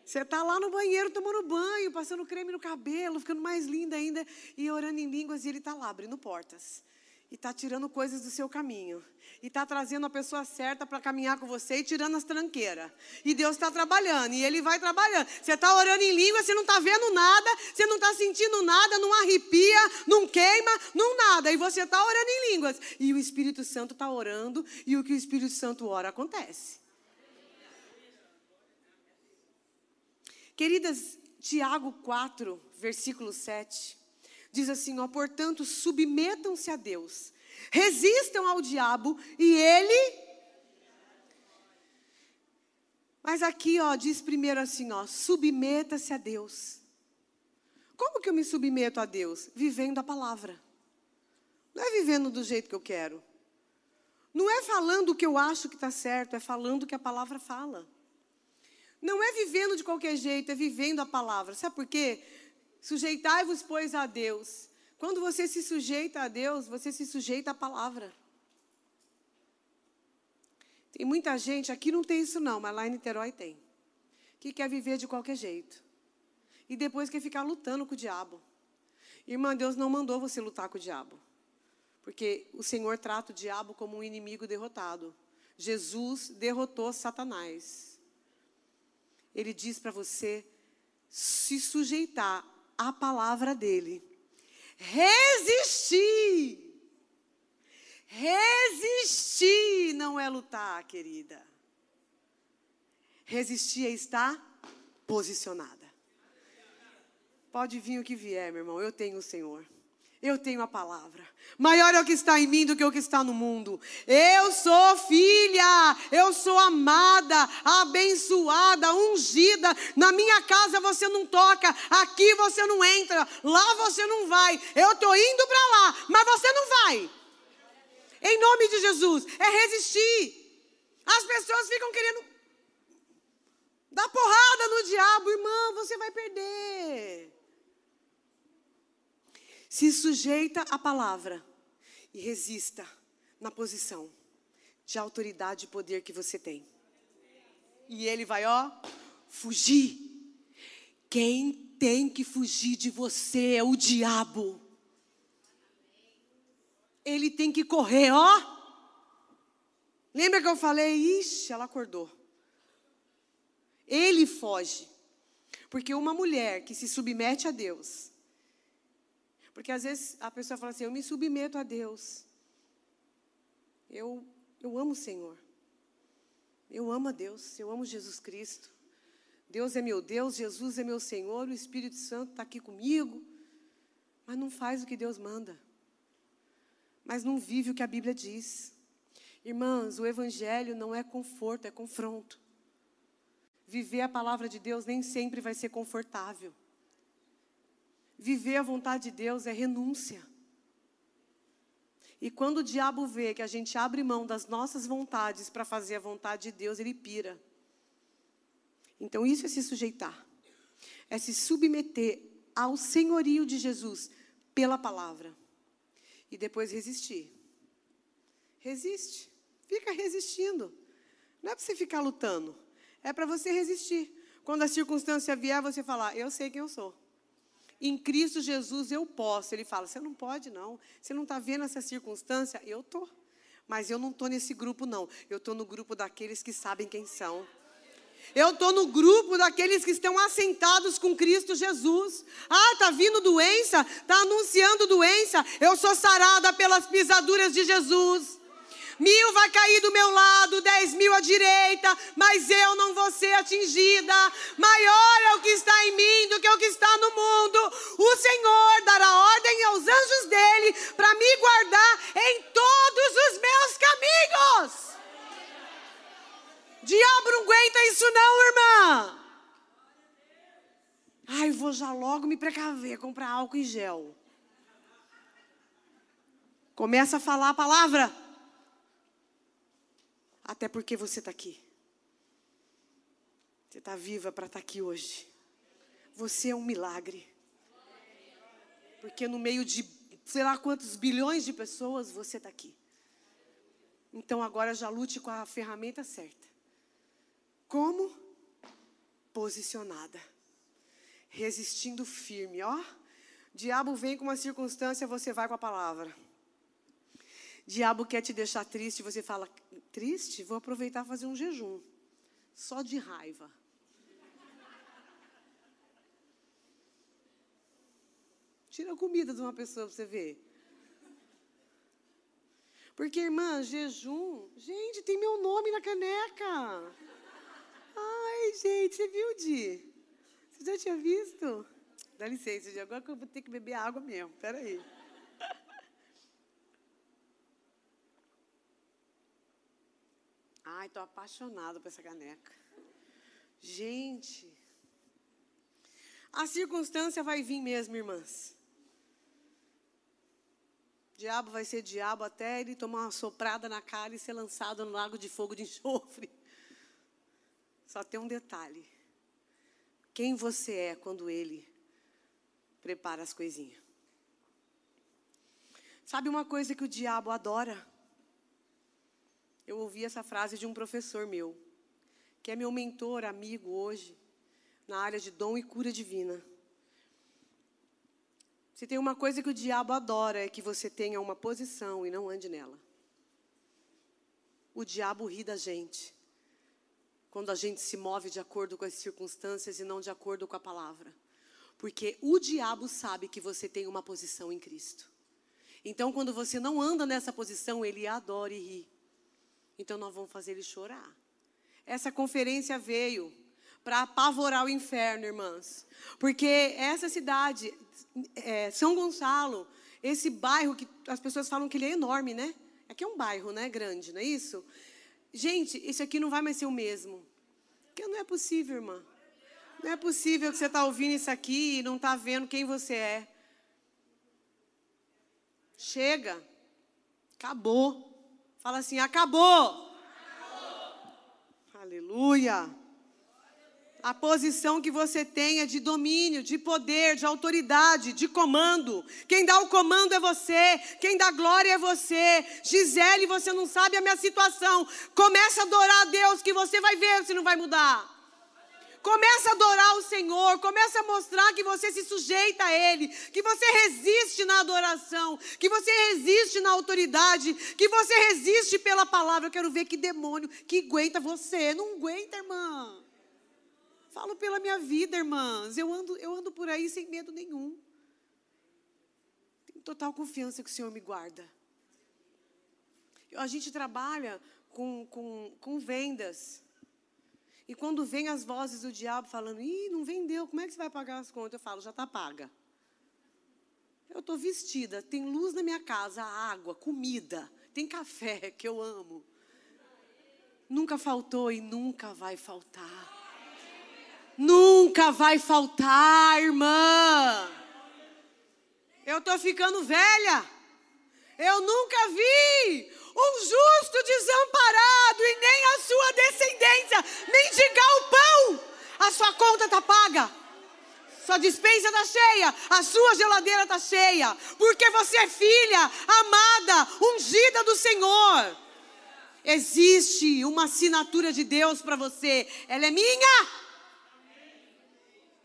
Você está lá no banheiro tomando banho, passando creme no cabelo, ficando mais linda ainda, e orando em línguas, e ele está lá abrindo portas e está tirando coisas do seu caminho. E está trazendo a pessoa certa para caminhar com você e tirando as tranqueiras. E Deus está trabalhando, e Ele vai trabalhando. Você está orando em língua, você não está vendo nada, você não está sentindo nada, não arrepia, não queima, não nada. E você está orando em línguas. E o Espírito Santo está orando, e o que o Espírito Santo ora acontece. Queridas, Tiago 4, versículo 7. Diz assim, ó, portanto, submetam-se a Deus, resistam ao diabo e ele. Mas aqui, ó, diz primeiro assim, ó, submeta-se a Deus. Como que eu me submeto a Deus? Vivendo a palavra. Não é vivendo do jeito que eu quero. Não é falando o que eu acho que está certo, é falando o que a palavra fala. Não é vivendo de qualquer jeito, é vivendo a palavra. Sabe por quê? Sujeitai-vos, pois, a Deus. Quando você se sujeita a Deus, você se sujeita à palavra. Tem muita gente, aqui não tem isso não, mas lá em Niterói tem. Que quer viver de qualquer jeito. E depois quer ficar lutando com o diabo. Irmã, Deus não mandou você lutar com o diabo. Porque o Senhor trata o diabo como um inimigo derrotado. Jesus derrotou Satanás. Ele diz para você se sujeitar a palavra dele. Resistir. Resistir não é lutar, querida. Resistir é estar posicionada. Pode vir o que vier, meu irmão, eu tenho o Senhor. Eu tenho a palavra. Maior é o que está em mim do que o que está no mundo. Eu sou filha, eu sou amada, abençoada, ungida. Na minha casa você não toca, aqui você não entra, lá você não vai. Eu estou indo para lá, mas você não vai. Em nome de Jesus, é resistir. As pessoas ficam querendo dar porrada no diabo, irmã, você vai perder se sujeita à palavra e resista na posição de autoridade e poder que você tem. E ele vai, ó, fugir. Quem tem que fugir de você é o diabo. Ele tem que correr, ó. Lembra que eu falei? Ixi, ela acordou. Ele foge. Porque uma mulher que se submete a Deus, porque às vezes a pessoa fala assim: eu me submeto a Deus. Eu, eu amo o Senhor. Eu amo a Deus. Eu amo Jesus Cristo. Deus é meu Deus, Jesus é meu Senhor, o Espírito Santo está aqui comigo. Mas não faz o que Deus manda. Mas não vive o que a Bíblia diz. Irmãs, o Evangelho não é conforto, é confronto. Viver a palavra de Deus nem sempre vai ser confortável. Viver a vontade de Deus é renúncia. E quando o diabo vê que a gente abre mão das nossas vontades para fazer a vontade de Deus, ele pira. Então, isso é se sujeitar, é se submeter ao senhorio de Jesus pela palavra e depois resistir. Resiste, fica resistindo. Não é para você ficar lutando, é para você resistir. Quando a circunstância vier, você falar: Eu sei quem eu sou. Em Cristo Jesus eu posso. Ele fala: Você não pode, não. Você não está vendo essa circunstância? Eu estou. Mas eu não estou nesse grupo, não. Eu estou no grupo daqueles que sabem quem são. Eu estou no grupo daqueles que estão assentados com Cristo Jesus. Ah, está vindo doença? Está anunciando doença? Eu sou sarada pelas pisaduras de Jesus. Mil vai cair do meu lado, dez mil à direita, mas eu não vou ser atingida. Maior é o que está em mim do que o que está no mundo. O Senhor dará ordem aos anjos dele para me guardar em todos os meus caminhos. Diabo não aguenta isso não, irmã. Ai, vou já logo me precaver, comprar álcool em gel. Começa a falar a palavra. Até porque você está aqui. Você está viva para estar tá aqui hoje. Você é um milagre. Porque no meio de sei lá quantos bilhões de pessoas você está aqui. Então agora já lute com a ferramenta certa. Como? Posicionada. Resistindo firme, ó. Diabo vem com uma circunstância, você vai com a palavra. Diabo quer te deixar triste, você fala: triste? Vou aproveitar e fazer um jejum. Só de raiva. Tira a comida de uma pessoa para você ver. Porque, irmã, jejum. Gente, tem meu nome na caneca. Ai, gente, você viu, Di? Você já tinha visto? Dá licença, Di. Agora que eu vou ter que beber água mesmo. Peraí. aí. Ai, estou apaixonada por essa caneca. Gente, a circunstância vai vir mesmo, irmãs. Diabo vai ser diabo até ele tomar uma soprada na cara e ser lançado no lago de fogo de enxofre. Só tem um detalhe. Quem você é quando ele prepara as coisinhas? Sabe uma coisa que o diabo adora? Eu ouvi essa frase de um professor meu, que é meu mentor, amigo hoje, na área de dom e cura divina. Se tem uma coisa que o diabo adora é que você tenha uma posição e não ande nela. O diabo ri da gente quando a gente se move de acordo com as circunstâncias e não de acordo com a palavra. Porque o diabo sabe que você tem uma posição em Cristo. Então, quando você não anda nessa posição, ele adora e ri. Então nós vamos fazer ele chorar. essa conferência veio para apavorar o inferno, irmãs. Porque essa cidade, é, São Gonçalo, esse bairro que as pessoas falam que ele é enorme, né? Aqui é um bairro, né? Grande, não é isso? Gente, isso aqui não vai mais ser o mesmo. Porque não é possível, irmã. Não é possível que você está ouvindo isso aqui e não está vendo quem você é. Chega. Acabou. Fala assim: acabou. acabou. Aleluia. A posição que você tenha de domínio, de poder, de autoridade, de comando. Quem dá o comando é você. Quem dá glória é você. Gisele, você não sabe a minha situação. Começa a adorar a Deus que você vai ver se não vai mudar. Começa a adorar o Senhor, começa a mostrar que você se sujeita a Ele, que você resiste na adoração, que você resiste na autoridade, que você resiste pela palavra. Eu quero ver que demônio que aguenta você. Não aguenta, irmã. Falo pela minha vida, irmãs. Eu ando, eu ando por aí sem medo nenhum. Tenho total confiança que o Senhor me guarda. A gente trabalha com, com, com vendas. E quando vem as vozes do diabo falando, ih, não vendeu, como é que você vai pagar as contas? Eu falo, já está paga. Eu estou vestida, tem luz na minha casa, água, comida, tem café <laughs> que eu amo. Nunca faltou e nunca vai faltar. Nunca vai faltar, irmã. Eu estou ficando velha. Eu nunca vi um justo desamparado e nem a sua descendência mendigar o pão. A sua conta está paga. Sua dispensa está cheia, a sua geladeira está cheia, porque você é filha, amada, ungida do Senhor. Existe uma assinatura de Deus para você, ela é minha.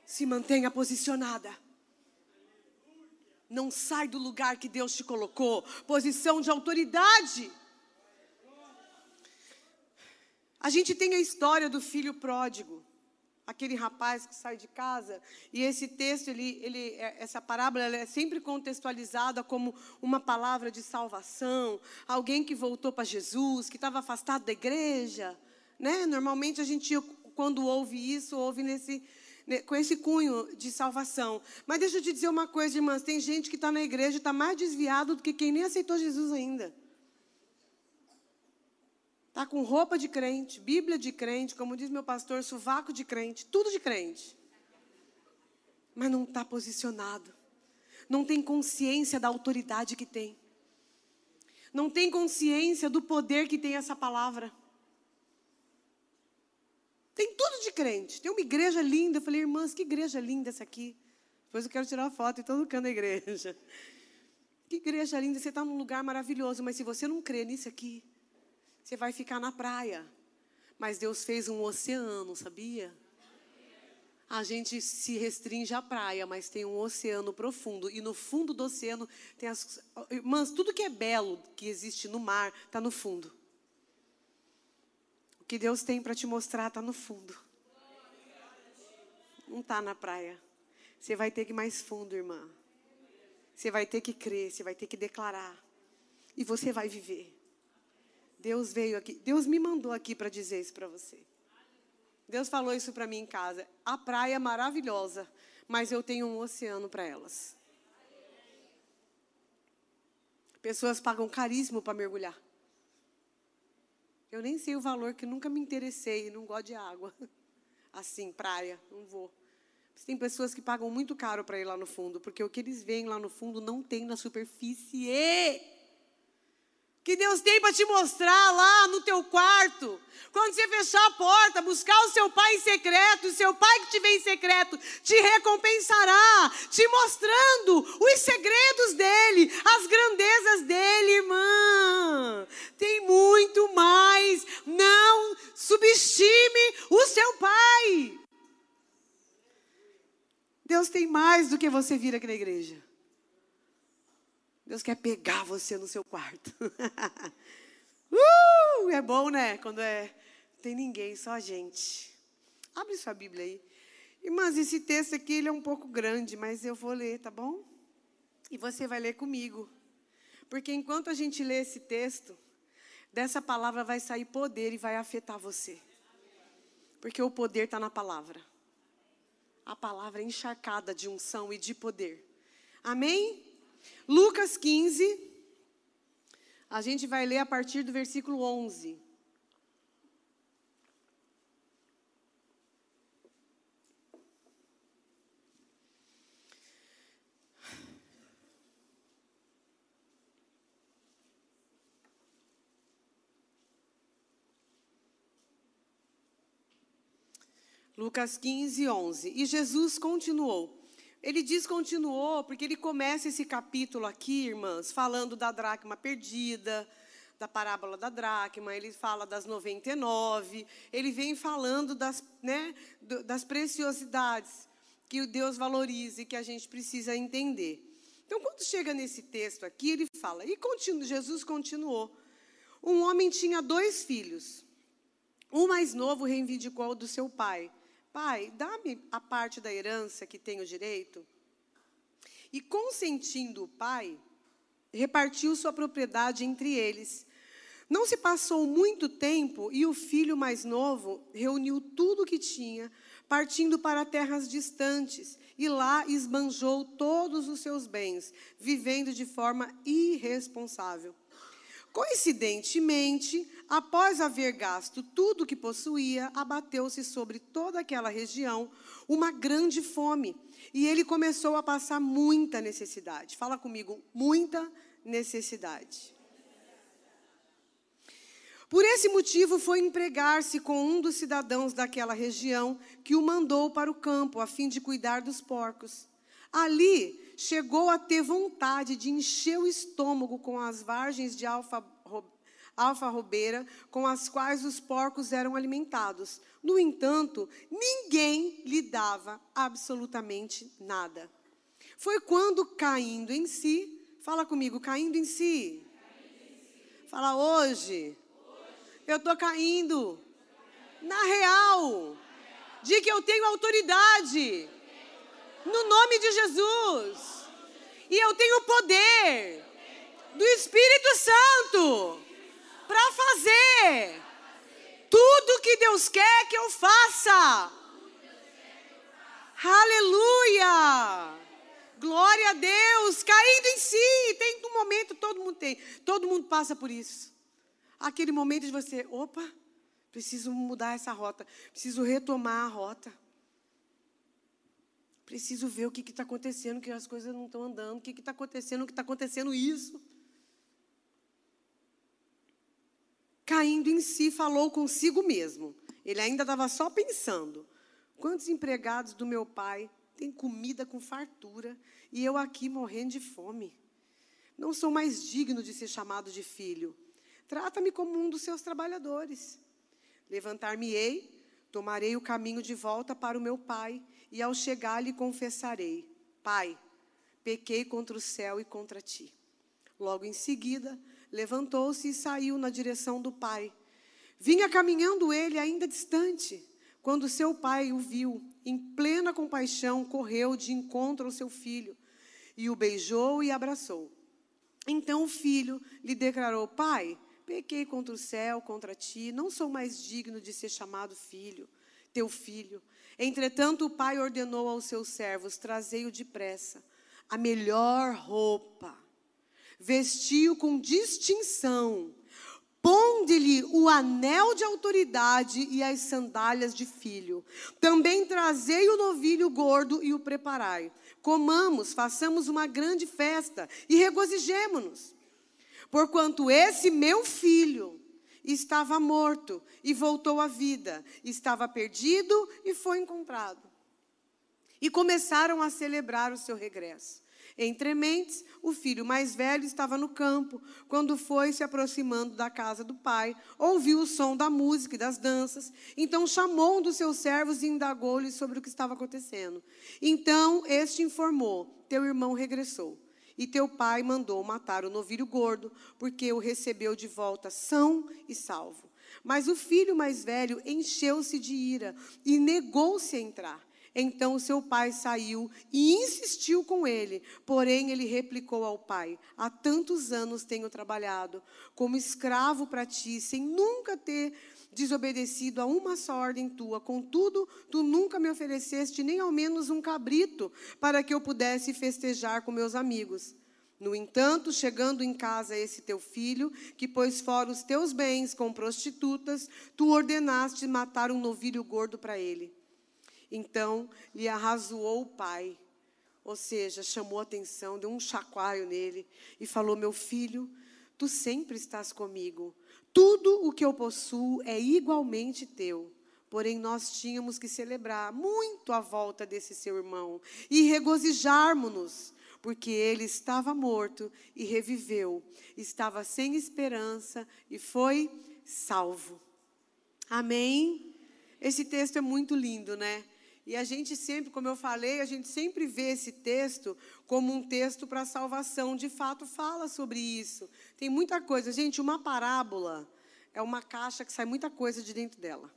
Se mantenha posicionada. Não sai do lugar que Deus te colocou, posição de autoridade. A gente tem a história do filho pródigo, aquele rapaz que sai de casa, e esse texto, ele, ele, é, essa parábola é sempre contextualizada como uma palavra de salvação, alguém que voltou para Jesus, que estava afastado da igreja. Né? Normalmente a gente, quando ouve isso, ouve nesse, com esse cunho de salvação. Mas deixa eu te dizer uma coisa, irmãs: tem gente que está na igreja e está mais desviado do que quem nem aceitou Jesus ainda. Está com roupa de crente, Bíblia de crente, como diz meu pastor, sovaco de crente, tudo de crente. Mas não está posicionado. Não tem consciência da autoridade que tem. Não tem consciência do poder que tem essa palavra. Tem tudo de crente. Tem uma igreja linda. Eu falei, irmãs, que igreja linda essa aqui. Depois eu quero tirar uma foto em todo canto da igreja. <laughs> Que igreja linda. Você está num lugar maravilhoso, mas se você não crê nisso aqui, você vai ficar na praia. Mas Deus fez um oceano, sabia? A gente se restringe à praia, mas tem um oceano profundo. E no fundo do oceano tem as. Irmãs, tudo que é belo que existe no mar está no fundo. O que Deus tem para te mostrar está no fundo. Não está na praia. Você vai ter que ir mais fundo, irmã. Você vai ter que crer, você vai ter que declarar. E você vai viver. Deus veio aqui, Deus me mandou aqui para dizer isso para você. Deus falou isso para mim em casa. A praia é maravilhosa, mas eu tenho um oceano para elas. Pessoas pagam caríssimo para mergulhar. Eu nem sei o valor, que nunca me interessei, não gosto de água. <laughs> Assim, praia, não vou. Tem pessoas que pagam muito caro para ir lá no fundo, porque o que eles veem lá no fundo não tem na superfície que Deus tem para te mostrar lá no teu quarto. Quando você fechar a porta, buscar o seu pai em secreto, o seu pai que te vê em secreto te recompensará, te mostrando os segredos dele, as grandezas dele, irmã. Tem muito mais. Não subestime o seu pai. Deus tem mais do que você vir aqui na igreja. Deus quer pegar você no seu quarto. <laughs> uh, é bom, né? Quando é tem ninguém, só a gente. Abre sua Bíblia aí. Irmãs, esse texto aqui ele é um pouco grande, mas eu vou ler, tá bom? E você vai ler comigo. Porque enquanto a gente lê esse texto, dessa palavra vai sair poder e vai afetar você. Porque o poder está na palavra. A palavra é encharcada de unção e de poder. Amém? Lucas 15. A gente vai ler a partir do versículo 11. Lucas 15, 11. E Jesus continuou. Ele diz continuou porque ele começa esse capítulo aqui, irmãs, falando da dracma perdida, da parábola da dracma, ele fala das 99, ele vem falando das, né, das preciosidades que o Deus valoriza e que a gente precisa entender. Então, quando chega nesse texto aqui, ele fala, e Jesus continuou. Um homem tinha dois filhos. O mais novo reivindicou do seu pai Pai, dá-me a parte da herança que tenho direito. E consentindo o pai, repartiu sua propriedade entre eles. Não se passou muito tempo e o filho mais novo reuniu tudo o que tinha, partindo para terras distantes, e lá esbanjou todos os seus bens, vivendo de forma irresponsável. Coincidentemente, após haver gasto tudo o que possuía, abateu-se sobre toda aquela região uma grande fome. E ele começou a passar muita necessidade. Fala comigo, muita necessidade. Por esse motivo, foi empregar-se com um dos cidadãos daquela região que o mandou para o campo, a fim de cuidar dos porcos. Ali chegou a ter vontade de encher o estômago com as vargens de alfa, alfarrobeira com as quais os porcos eram alimentados. No entanto, ninguém lhe dava absolutamente nada. Foi quando, caindo em si, fala comigo, caindo em si. Fala hoje. Eu estou caindo. Na real. De que eu tenho autoridade no nome de Jesus. E eu tenho poder do Espírito Santo para fazer tudo que Deus quer que eu faça. Aleluia! Glória a Deus, caindo em si. Tem um momento, todo mundo tem. Todo mundo passa por isso. Aquele momento de você, opa, preciso mudar essa rota. Preciso retomar a rota. Preciso ver o que está acontecendo, que as coisas não estão andando, o que está acontecendo, o que está acontecendo isso. Caindo em si, falou consigo mesmo. Ele ainda estava só pensando: quantos empregados do meu pai têm comida com fartura e eu aqui morrendo de fome? Não sou mais digno de ser chamado de filho. Trata-me como um dos seus trabalhadores. Levantar-me-ei, tomarei o caminho de volta para o meu pai e ao chegar lhe confessarei: Pai, pequei contra o céu e contra ti. Logo em seguida, levantou-se e saiu na direção do pai. Vinha caminhando ele ainda distante, quando seu pai o viu, em plena compaixão, correu de encontro ao seu filho e o beijou e abraçou. Então o filho lhe declarou: Pai, pequei contra o céu, contra ti, não sou mais digno de ser chamado filho, teu filho. Entretanto, o pai ordenou aos seus servos: trazei-o depressa, a melhor roupa, vestiu com distinção, ponde-lhe o anel de autoridade e as sandálias de filho. Também trazei o novilho gordo e o preparai. Comamos, façamos uma grande festa e regozijemo-nos. Porquanto esse meu filho estava morto e voltou à vida, estava perdido e foi encontrado. E começaram a celebrar o seu regresso. Entre mentes, o filho mais velho estava no campo. Quando foi se aproximando da casa do pai, ouviu o som da música e das danças. Então chamou um dos seus servos e indagou-lhe sobre o que estava acontecendo. Então este informou: Teu irmão regressou. E teu pai mandou matar o novilho gordo, porque o recebeu de volta são e salvo. Mas o filho mais velho encheu-se de ira e negou-se a entrar. Então seu pai saiu e insistiu com ele. Porém, ele replicou ao pai: Há tantos anos tenho trabalhado como escravo para ti, sem nunca ter desobedecido a uma só ordem tua. Contudo, tu nunca me ofereceste nem ao menos um cabrito para que eu pudesse festejar com meus amigos. No entanto, chegando em casa esse teu filho, que pôs fora os teus bens com prostitutas, tu ordenaste matar um novilho gordo para ele. Então lhe arrazoou o pai, ou seja, chamou atenção, deu um chacoalho nele e falou: Meu filho, tu sempre estás comigo tudo o que eu possuo é igualmente teu. Porém, nós tínhamos que celebrar muito a volta desse seu irmão e regozijarmos-nos, porque ele estava morto e reviveu, estava sem esperança e foi salvo. Amém? Esse texto é muito lindo, né? E a gente sempre, como eu falei, a gente sempre vê esse texto como um texto para salvação. De fato, fala sobre isso. Tem muita coisa. Gente, uma parábola é uma caixa que sai muita coisa de dentro dela.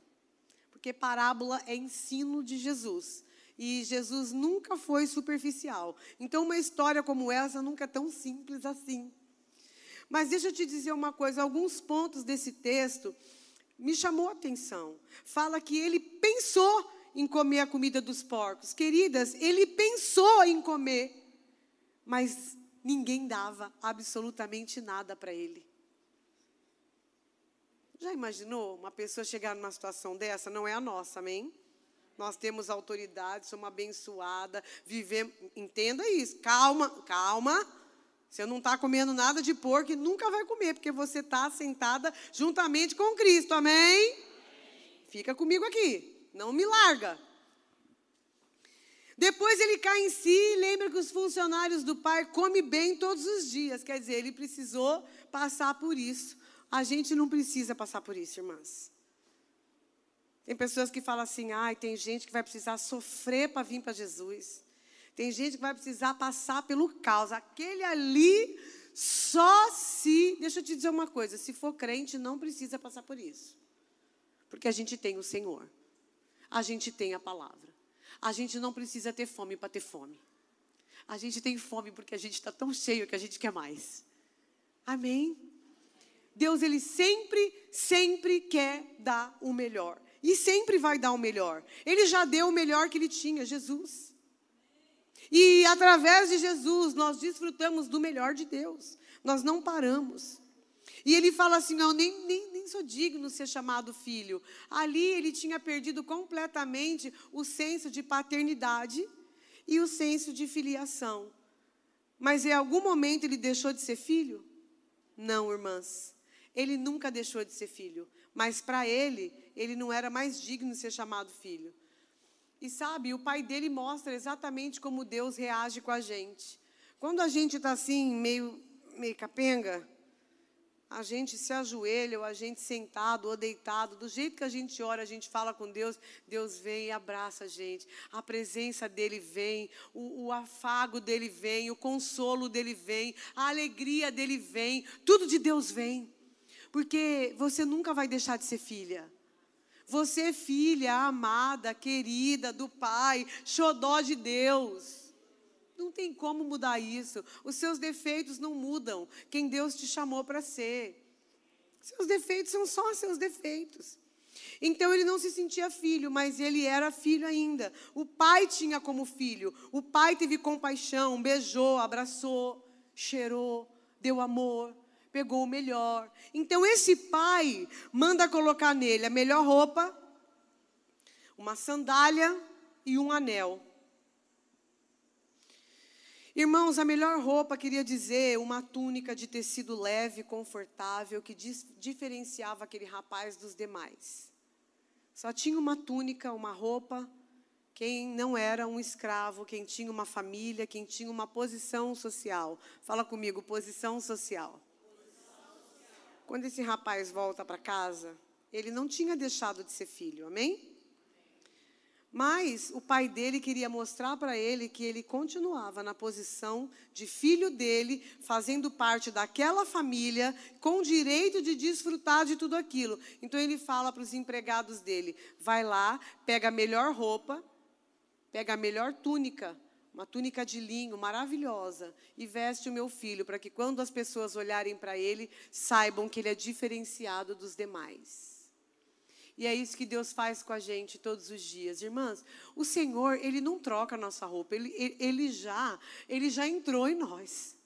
Porque parábola é ensino de Jesus. E Jesus nunca foi superficial. Então, uma história como essa nunca é tão simples assim. Mas deixa eu te dizer uma coisa: alguns pontos desse texto me chamou a atenção. Fala que ele pensou em comer a comida dos porcos. Queridas, ele pensou em comer, mas ninguém dava absolutamente nada para ele. Já imaginou uma pessoa chegar numa situação dessa? Não é a nossa, amém? Nós temos autoridade, somos abençoadas, vivemos. Entenda isso. Calma, calma. Você não está comendo nada de porco e nunca vai comer, porque você está sentada juntamente com Cristo, amém? Fica comigo aqui. Não me larga. Depois ele cai em si e lembra que os funcionários do pai comem bem todos os dias. Quer dizer, ele precisou passar por isso. A gente não precisa passar por isso, irmãs. Tem pessoas que falam assim: ai, tem gente que vai precisar sofrer para vir para Jesus. Tem gente que vai precisar passar pelo caos. Aquele ali, só se. Deixa eu te dizer uma coisa: se for crente, não precisa passar por isso. Porque a gente tem o Senhor a gente tem a palavra. A gente não precisa ter fome para ter fome. A gente tem fome porque a gente está tão cheio que a gente quer mais. Amém? Deus, Ele sempre, sempre quer dar o melhor. E sempre vai dar o melhor. Ele já deu o melhor que Ele tinha, Jesus. E através de Jesus, nós desfrutamos do melhor de Deus. Nós não paramos. E ele fala assim: não, nem, nem, nem sou digno de ser chamado filho. Ali ele tinha perdido completamente o senso de paternidade e o senso de filiação. Mas em algum momento ele deixou de ser filho? Não, irmãs. Ele nunca deixou de ser filho. Mas para ele, ele não era mais digno de ser chamado filho. E sabe, o pai dele mostra exatamente como Deus reage com a gente. Quando a gente está assim, meio, meio capenga, a gente se ajoelha, ou a gente sentado ou deitado, do jeito que a gente ora, a gente fala com Deus, Deus vem e abraça a gente. A presença dele vem, o, o afago dele vem, o consolo dele vem, a alegria dele vem, tudo de Deus vem. Porque você nunca vai deixar de ser filha. Você é filha amada, querida do Pai, xodó de Deus. Não tem como mudar isso. Os seus defeitos não mudam quem Deus te chamou para ser. Seus defeitos são só seus defeitos. Então ele não se sentia filho, mas ele era filho ainda. O pai tinha como filho. O pai teve compaixão, beijou, abraçou, cheirou, deu amor, pegou o melhor. Então esse pai manda colocar nele a melhor roupa, uma sandália e um anel. Irmãos, a melhor roupa queria dizer uma túnica de tecido leve, confortável, que diferenciava aquele rapaz dos demais. Só tinha uma túnica, uma roupa, quem não era um escravo, quem tinha uma família, quem tinha uma posição social. Fala comigo, posição social. Quando esse rapaz volta para casa, ele não tinha deixado de ser filho, amém? Mas o pai dele queria mostrar para ele que ele continuava na posição de filho dele, fazendo parte daquela família, com direito de desfrutar de tudo aquilo. Então ele fala para os empregados dele: vai lá, pega a melhor roupa, pega a melhor túnica, uma túnica de linho maravilhosa, e veste o meu filho, para que quando as pessoas olharem para ele, saibam que ele é diferenciado dos demais. E é isso que Deus faz com a gente todos os dias. Irmãs, o Senhor, Ele não troca a nossa roupa, Ele, ele, já, Ele já entrou em nós.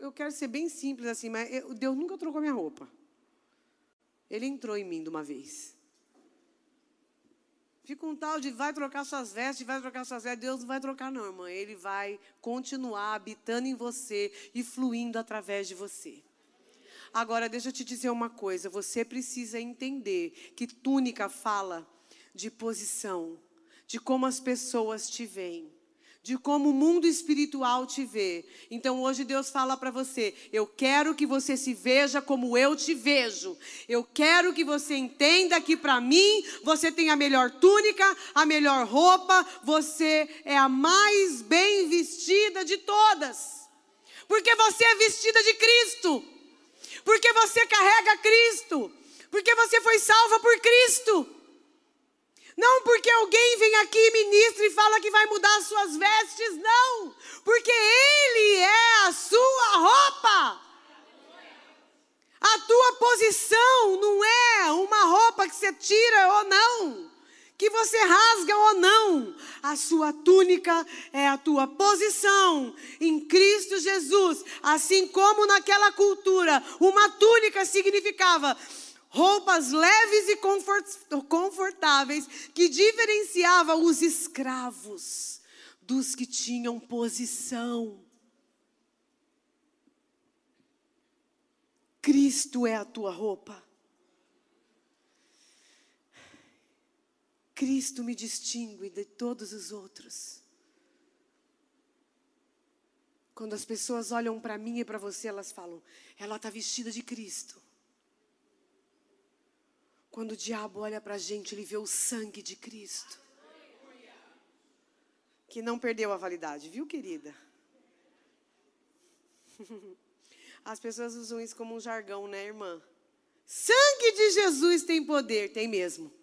Eu, quero ser bem simples assim, mas eu, Deus nunca trocou minha roupa. Ele entrou em mim de uma vez. Fica um tal de vai trocar suas vestes, vai trocar suas vestes. Deus não vai trocar, não, irmã. Ele vai continuar habitando em você e fluindo através de você. Agora, deixa eu te dizer uma coisa: você precisa entender que túnica fala de posição, de como as pessoas te veem de como o mundo espiritual te vê. Então hoje Deus fala para você: eu quero que você se veja como eu te vejo. Eu quero que você entenda que para mim você tem a melhor túnica, a melhor roupa, você é a mais bem vestida de todas. Porque você é vestida de Cristo. Porque você carrega Cristo. Porque você foi salva por Cristo. Não porque alguém vem aqui, ministra e fala que vai mudar as suas vestes, não. Porque Ele é a sua roupa. A tua posição não é uma roupa que você tira ou não, que você rasga ou não. A sua túnica é a tua posição em Cristo Jesus. Assim como naquela cultura, uma túnica significava roupas leves e confortáveis que diferenciavam os escravos dos que tinham posição. Cristo é a tua roupa. Cristo me distingue de todos os outros. Quando as pessoas olham para mim e para você, elas falam: ela está vestida de Cristo. Quando o diabo olha para a gente, ele vê o sangue de Cristo. Que não perdeu a validade, viu, querida? <laughs> As pessoas usam isso como um jargão, né, irmã? Sangue de Jesus tem poder, tem mesmo.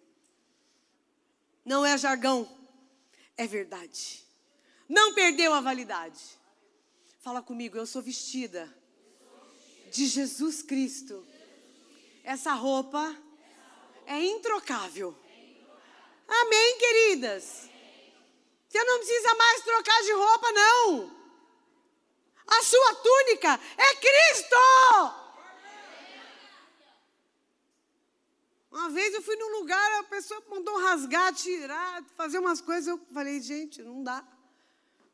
Não é jargão, é verdade. Não perdeu a validade. Fala comigo, eu sou vestida de Jesus Cristo. Essa roupa é introcável. Amém, queridas? Você não precisa mais trocar de roupa, não. A sua túnica é Cristo. Uma vez eu fui num lugar, a pessoa mandou rasgar, tirar, fazer umas coisas. Eu falei, gente, não dá.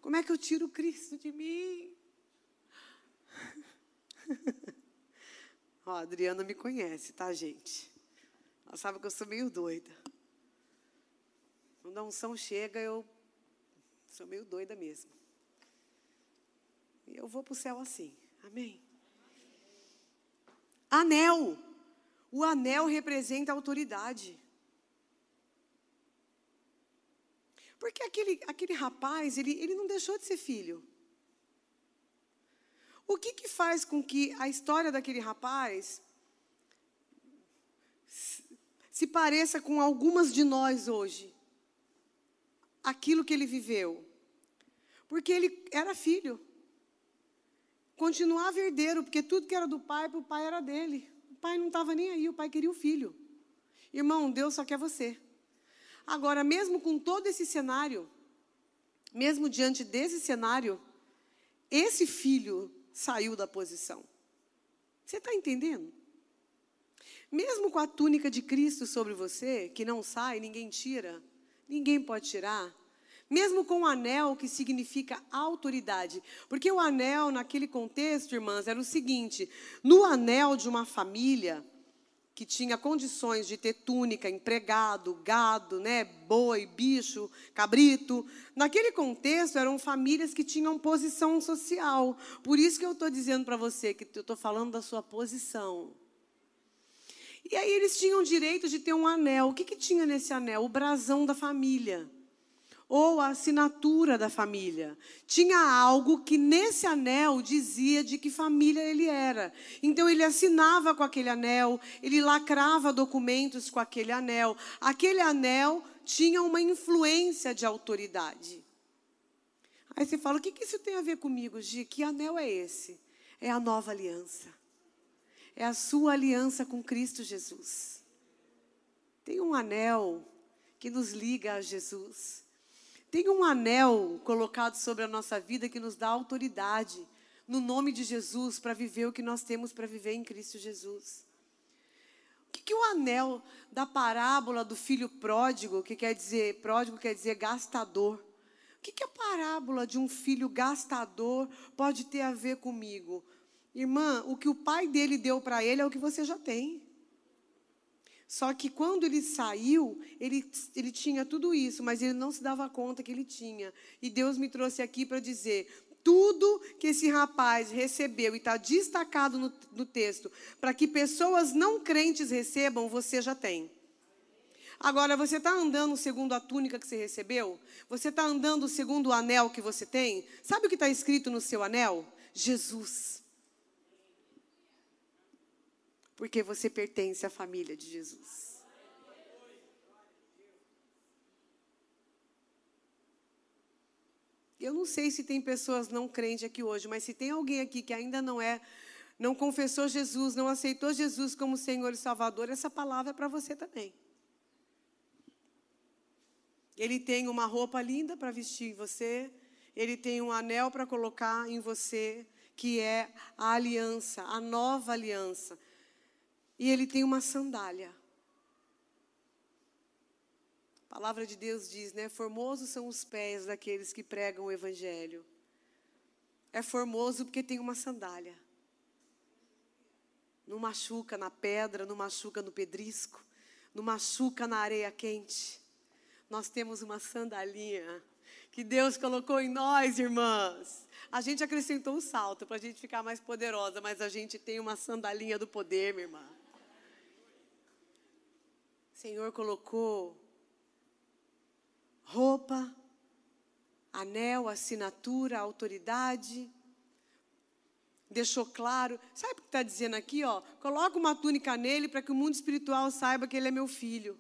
Como é que eu tiro Cristo de mim? <laughs> Ó, a Adriana me conhece, tá, gente? Ela sabe que eu sou meio doida. Quando a unção chega, eu sou meio doida mesmo. E eu vou para o céu assim. Amém? Anel. O anel representa autoridade. Porque aquele, aquele rapaz, ele, ele não deixou de ser filho. O que, que faz com que a história daquele rapaz se pareça com algumas de nós hoje. Aquilo que ele viveu. Porque ele era filho. Continuava herdeiro, porque tudo que era do pai, para o pai era dele. Pai não estava nem aí, o pai queria o filho. Irmão, Deus só quer você. Agora, mesmo com todo esse cenário, mesmo diante desse cenário, esse filho saiu da posição. Você está entendendo? Mesmo com a túnica de Cristo sobre você, que não sai, ninguém tira, ninguém pode tirar. Mesmo com o anel, que significa autoridade. Porque o anel, naquele contexto, irmãs, era o seguinte: no anel de uma família que tinha condições de ter túnica, empregado, gado, né, boi, bicho, cabrito. Naquele contexto, eram famílias que tinham posição social. Por isso que eu estou dizendo para você que eu estou falando da sua posição. E aí eles tinham direito de ter um anel. O que, que tinha nesse anel? O brasão da família. Ou a assinatura da família. Tinha algo que nesse anel dizia de que família ele era. Então ele assinava com aquele anel, ele lacrava documentos com aquele anel. Aquele anel tinha uma influência de autoridade. Aí você fala: o que, isso tem a ver comigo, Gi? Que anel é esse? É a nova aliança. é a sua aliança com Cristo Jesus. Tem um anel que nos liga a Jesus. Tem um anel colocado sobre a nossa vida que nos dá autoridade, no nome de Jesus, para viver o que nós temos para viver em Cristo Jesus. O que, que o anel da parábola do filho pródigo, que quer dizer, pródigo quer dizer gastador. O que, que a parábola de um filho gastador pode ter a ver comigo? Irmã, o que o pai dele deu para ele é o que você já tem. Só que quando ele saiu, ele, ele tinha tudo isso, mas ele não se dava conta que ele tinha. E Deus me trouxe aqui para dizer: tudo que esse rapaz recebeu, e está destacado no, no texto, para que pessoas não crentes recebam, você já tem. Agora, você está andando segundo a túnica que você recebeu? Você está andando segundo o anel que você tem? Sabe o que está escrito no seu anel? Jesus porque você pertence à família de Jesus. Eu não sei se tem pessoas não crentes aqui hoje, mas se tem alguém aqui que ainda não é, não confessou Jesus, não aceitou Jesus como Senhor e Salvador, essa palavra é para você também. Ele tem uma roupa linda para vestir em você, ele tem um anel para colocar em você, que é a aliança, a nova aliança. E ele tem uma sandália. A palavra de Deus diz, né? Formosos são os pés daqueles que pregam o evangelho. É formoso porque tem uma sandália. Não machuca na pedra, não machuca no pedrisco, não machuca na areia quente. Nós temos uma sandalinha que Deus colocou em nós, irmãs. A gente acrescentou um salto para a gente ficar mais poderosa, mas a gente tem uma sandalinha do poder, minha irmã. Senhor colocou roupa, anel, assinatura, autoridade. Deixou claro. Sabe o que está dizendo aqui? Ó? Coloca uma túnica nele para que o mundo espiritual saiba que ele é meu filho.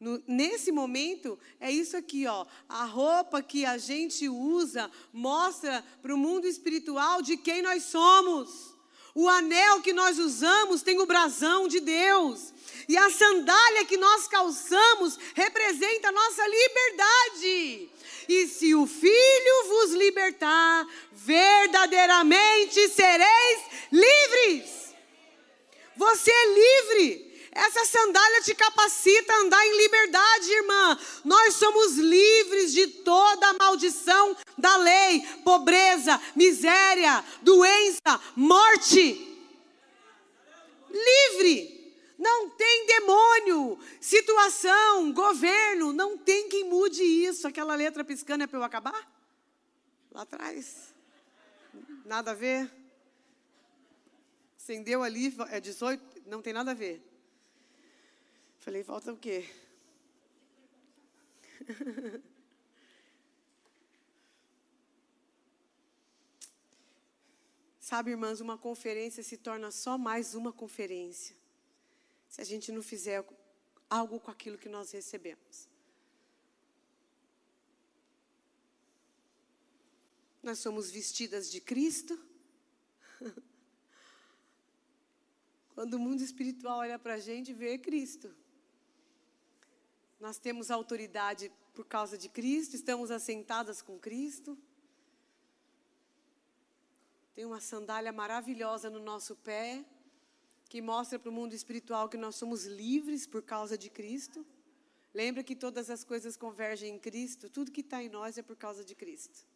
No, nesse momento, é isso aqui, ó. A roupa que a gente usa mostra para o mundo espiritual de quem nós somos. O anel que nós usamos tem o brasão de Deus. E a sandália que nós calçamos representa a nossa liberdade. E se o Filho vos libertar, verdadeiramente sereis livres. Você é livre. Essa sandália te capacita a andar em liberdade, irmã. Nós somos livres de toda a maldição da lei, pobreza, miséria, doença, morte. Livre. Não tem demônio, situação, governo, não tem quem mude isso. Aquela letra piscando é para eu acabar? Lá atrás. Nada a ver. Acendeu ali, é 18, não tem nada a ver. Falei, falta o quê? <laughs> Sabe, irmãs, uma conferência se torna só mais uma conferência se a gente não fizer algo com aquilo que nós recebemos. Nós somos vestidas de Cristo. <laughs> Quando o mundo espiritual olha para a gente, vê Cristo. Nós temos autoridade por causa de Cristo, estamos assentadas com Cristo. Tem uma sandália maravilhosa no nosso pé que mostra para o mundo espiritual que nós somos livres por causa de Cristo. Lembra que todas as coisas convergem em Cristo, tudo que está em nós é por causa de Cristo.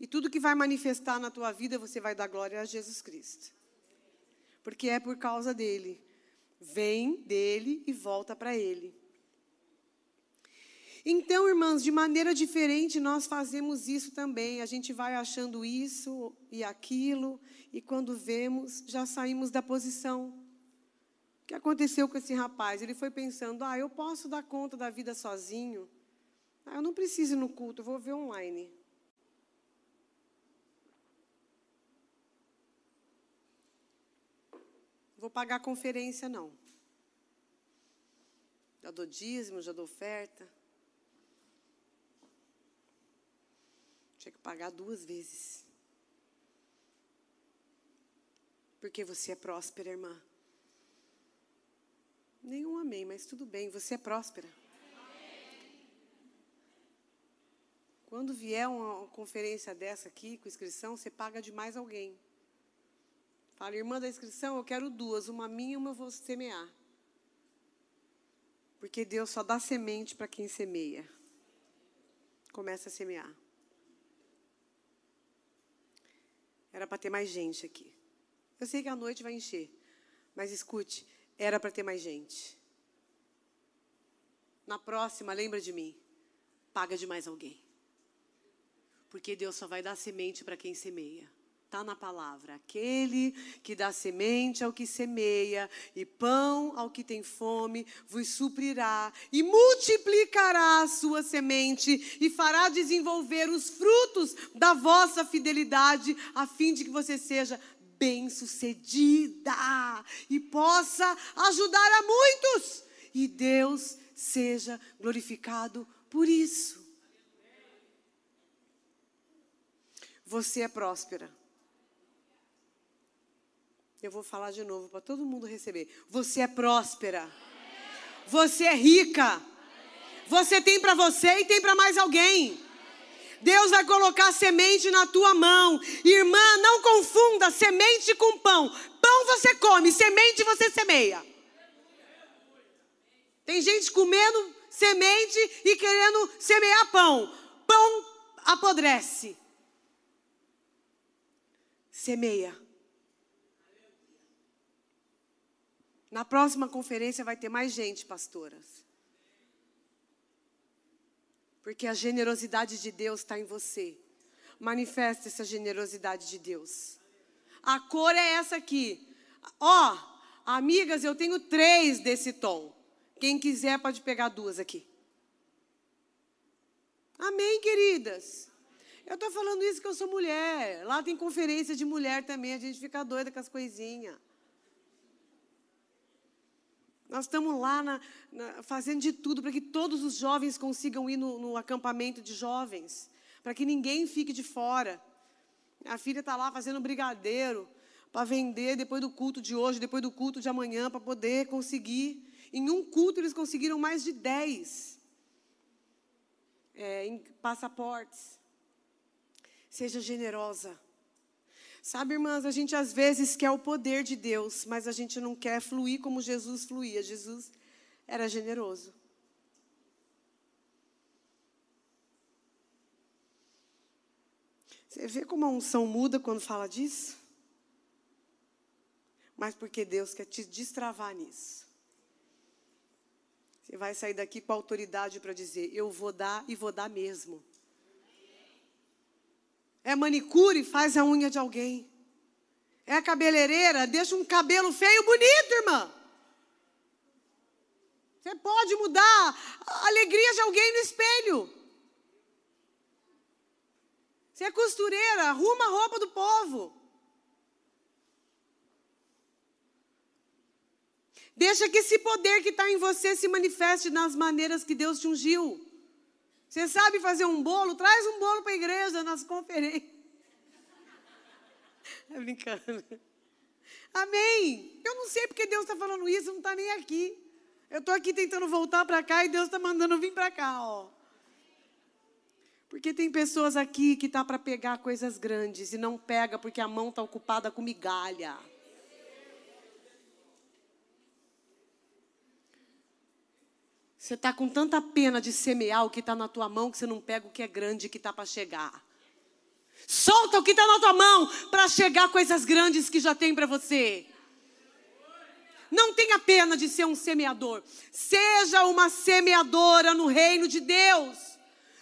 E tudo que vai manifestar na tua vida, você vai dar glória a Jesus Cristo. Porque é por causa dele. Vem dele e volta para ele. Então, irmãs, de maneira diferente nós fazemos isso também. A gente vai achando isso e aquilo, e quando vemos, já saímos da posição. O que aconteceu com esse rapaz? Ele foi pensando: ah, eu posso dar conta da vida sozinho. Ah, eu não preciso ir no culto, eu vou ver online. Vou pagar conferência, não. Já dou dízimo, já dou oferta. Tinha que pagar duas vezes. Porque você é próspera, irmã. Nenhum amém, mas tudo bem, você é próspera. Quando vier uma conferência dessa aqui, com inscrição, você paga de mais alguém. Fala, irmã da inscrição, eu quero duas, uma minha e uma eu vou semear. Porque Deus só dá semente para quem semeia. Começa a semear. Era para ter mais gente aqui. Eu sei que a noite vai encher, mas escute, era para ter mais gente. Na próxima, lembra de mim. Paga de mais alguém. Porque Deus só vai dar semente para quem semeia. Está na palavra. Aquele que dá semente ao que semeia, e pão ao que tem fome, vos suprirá, e multiplicará a sua semente, e fará desenvolver os frutos da vossa fidelidade, a fim de que você seja bem-sucedida e possa ajudar a muitos. E Deus seja glorificado por isso. Você é próspera. Eu vou falar de novo para todo mundo receber. Você é próspera. Você é rica. Você tem para você e tem para mais alguém. Deus vai colocar semente na tua mão. Irmã, não confunda semente com pão. Pão você come, semente você semeia. Tem gente comendo semente e querendo semear pão. Pão apodrece. Semeia. Na próxima conferência vai ter mais gente, pastoras. Porque a generosidade de Deus está em você. Manifesta essa generosidade de Deus. A cor é essa aqui. Ó, oh, amigas, eu tenho três desse tom. Quem quiser pode pegar duas aqui. Amém, queridas? Eu estou falando isso que eu sou mulher. Lá tem conferência de mulher também, a gente fica doida com as coisinhas. Nós estamos lá na, na, fazendo de tudo para que todos os jovens consigam ir no, no acampamento de jovens, para que ninguém fique de fora. A filha está lá fazendo brigadeiro para vender depois do culto de hoje, depois do culto de amanhã, para poder conseguir. Em um culto eles conseguiram mais de dez é, passaportes. Seja generosa. Sabe, irmãs, a gente às vezes quer o poder de Deus, mas a gente não quer fluir como Jesus fluía. Jesus era generoso. Você vê como a unção muda quando fala disso? Mas porque Deus quer te destravar nisso. Você vai sair daqui com autoridade para dizer: Eu vou dar e vou dar mesmo é manicure, faz a unha de alguém. É cabeleireira, deixa um cabelo feio bonito, irmã. Você pode mudar a alegria de alguém no espelho. Você é costureira, arruma a roupa do povo. Deixa que esse poder que está em você se manifeste nas maneiras que Deus te ungiu. Você sabe fazer um bolo? Traz um bolo para a igreja nas conferências. É <laughs> brincando. Amém. Eu não sei porque Deus está falando isso, não está nem aqui. Eu estou aqui tentando voltar para cá e Deus está mandando vir para cá, ó. Porque tem pessoas aqui que tá para pegar coisas grandes e não pega porque a mão está ocupada com migalha. Você está com tanta pena de semear o que está na tua mão que você não pega o que é grande que está para chegar. Solta o que está na tua mão para chegar coisas grandes que já tem para você. Não tenha pena de ser um semeador. Seja uma semeadora no reino de Deus.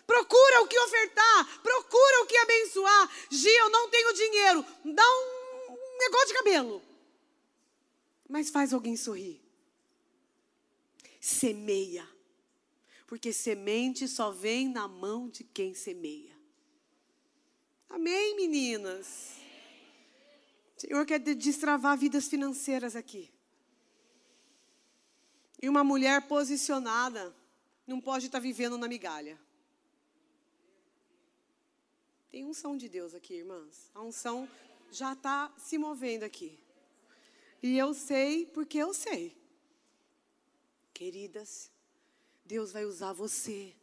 Procura o que ofertar, procura o que abençoar. Gia, eu não tenho dinheiro. Dá um negócio de cabelo. Mas faz alguém sorrir. Semeia. Porque semente só vem na mão de quem semeia. Amém, meninas? O Senhor quer destravar vidas financeiras aqui. E uma mulher posicionada não pode estar vivendo na migalha. Tem unção de Deus aqui, irmãs. A unção já está se movendo aqui. E eu sei porque eu sei. Queridas, Deus vai usar você.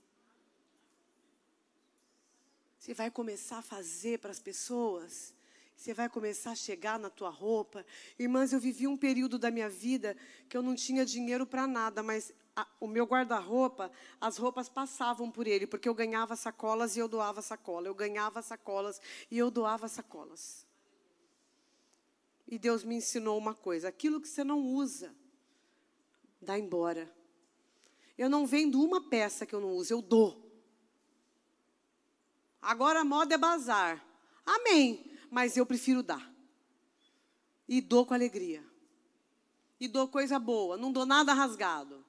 Você vai começar a fazer para as pessoas. Você vai começar a chegar na tua roupa. Irmãs, eu vivi um período da minha vida que eu não tinha dinheiro para nada, mas a, o meu guarda-roupa, as roupas passavam por ele, porque eu ganhava sacolas e eu doava sacola. Eu ganhava sacolas e eu doava sacolas. E Deus me ensinou uma coisa: aquilo que você não usa, dá embora. Eu não vendo uma peça que eu não uso, eu dou. Agora a moda é bazar. Amém. Mas eu prefiro dar. E dou com alegria. E dou coisa boa, não dou nada rasgado.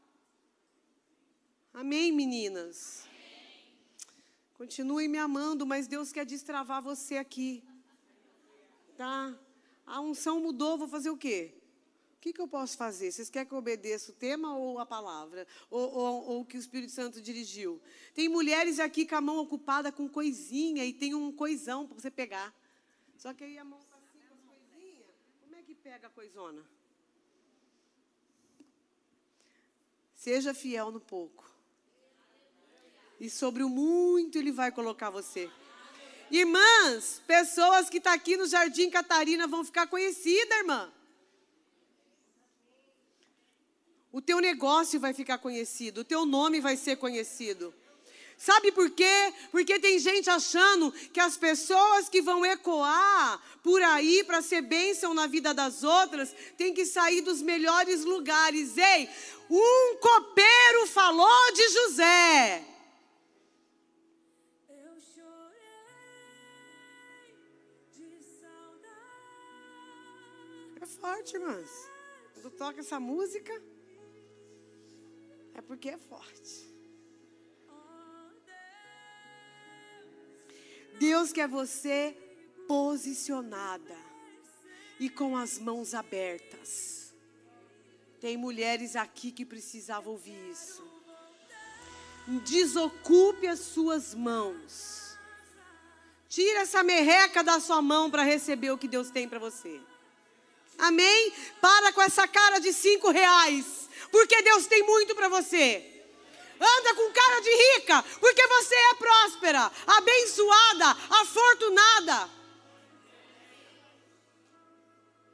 Amém, meninas? Continue me amando, mas Deus quer destravar você aqui. Tá? A unção mudou, vou fazer o quê? O que, que eu posso fazer? Vocês querem que eu obedeça o tema ou a palavra? Ou, ou, ou o que o Espírito Santo dirigiu? Tem mulheres aqui com a mão ocupada com coisinha e tem um coisão para você pegar. Só que aí a mão está assim com as coisinhas. Como é que pega a coisona? Seja fiel no pouco. E sobre o muito Ele vai colocar você. Irmãs, pessoas que estão tá aqui no Jardim Catarina vão ficar conhecidas, irmã. O teu negócio vai ficar conhecido, o teu nome vai ser conhecido. Sabe por quê? Porque tem gente achando que as pessoas que vão ecoar por aí para ser bênção na vida das outras têm que sair dos melhores lugares. Ei, um copeiro falou de José. forte, irmãs. Quando toca essa música, é porque é forte. Deus quer você posicionada e com as mãos abertas. Tem mulheres aqui que precisavam ouvir isso. Desocupe as suas mãos. Tira essa merreca da sua mão para receber o que Deus tem para você. Amém? Para com essa cara de cinco reais, porque Deus tem muito para você. Anda com cara de rica, porque você é próspera, abençoada, afortunada.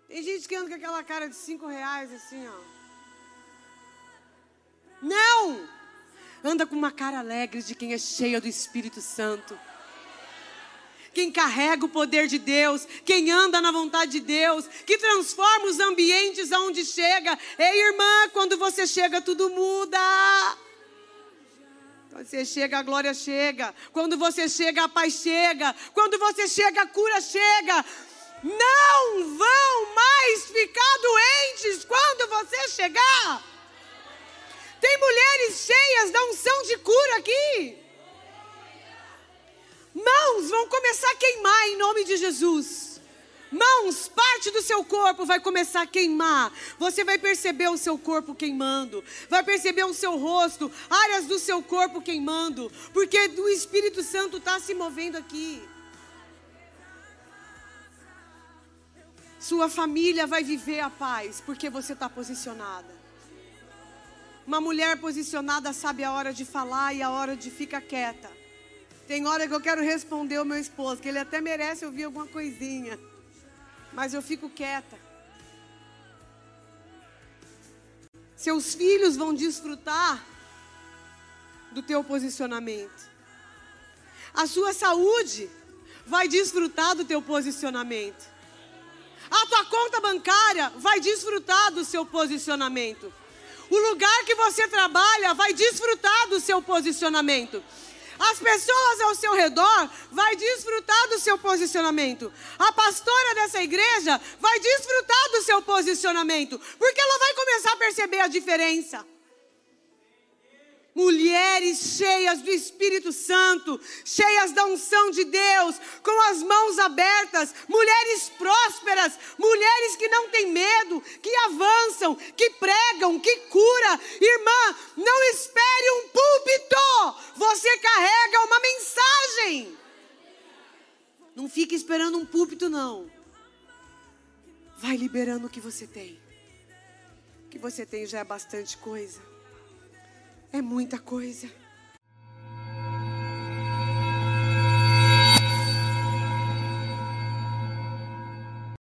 Tem gente que anda com aquela cara de cinco reais assim, ó. Não! Anda com uma cara alegre de quem é cheia do Espírito Santo quem carrega o poder de Deus, quem anda na vontade de Deus, que transforma os ambientes aonde chega. Ei, irmã, quando você chega, tudo muda. Quando você chega, a glória chega. Quando você chega, a paz chega. Quando você chega, a cura chega. Não vão mais ficar doentes quando você chegar. Tem mulheres cheias da unção de cura aqui. Mãos vão começar a queimar em nome de Jesus. Mãos, parte do seu corpo vai começar a queimar. Você vai perceber o seu corpo queimando. Vai perceber o seu rosto, áreas do seu corpo queimando. Porque o Espírito Santo está se movendo aqui. Sua família vai viver a paz porque você está posicionada. Uma mulher posicionada sabe a hora de falar e a hora de ficar quieta. Tem hora que eu quero responder o meu esposo, que ele até merece ouvir alguma coisinha. Mas eu fico quieta. Seus filhos vão desfrutar do teu posicionamento. A sua saúde vai desfrutar do teu posicionamento. A tua conta bancária vai desfrutar do seu posicionamento. O lugar que você trabalha vai desfrutar do seu posicionamento. As pessoas ao seu redor vai desfrutar do seu posicionamento. A pastora dessa igreja vai desfrutar do seu posicionamento, porque ela vai começar a perceber a diferença mulheres cheias do Espírito Santo, cheias da unção de Deus, com as mãos abertas, mulheres prósperas, mulheres que não têm medo, que avançam, que pregam, que cura. Irmã, não espere um púlpito, você carrega uma mensagem. Não fique esperando um púlpito, não. Vai liberando o que você tem. que você tem já é bastante coisa. É muita coisa.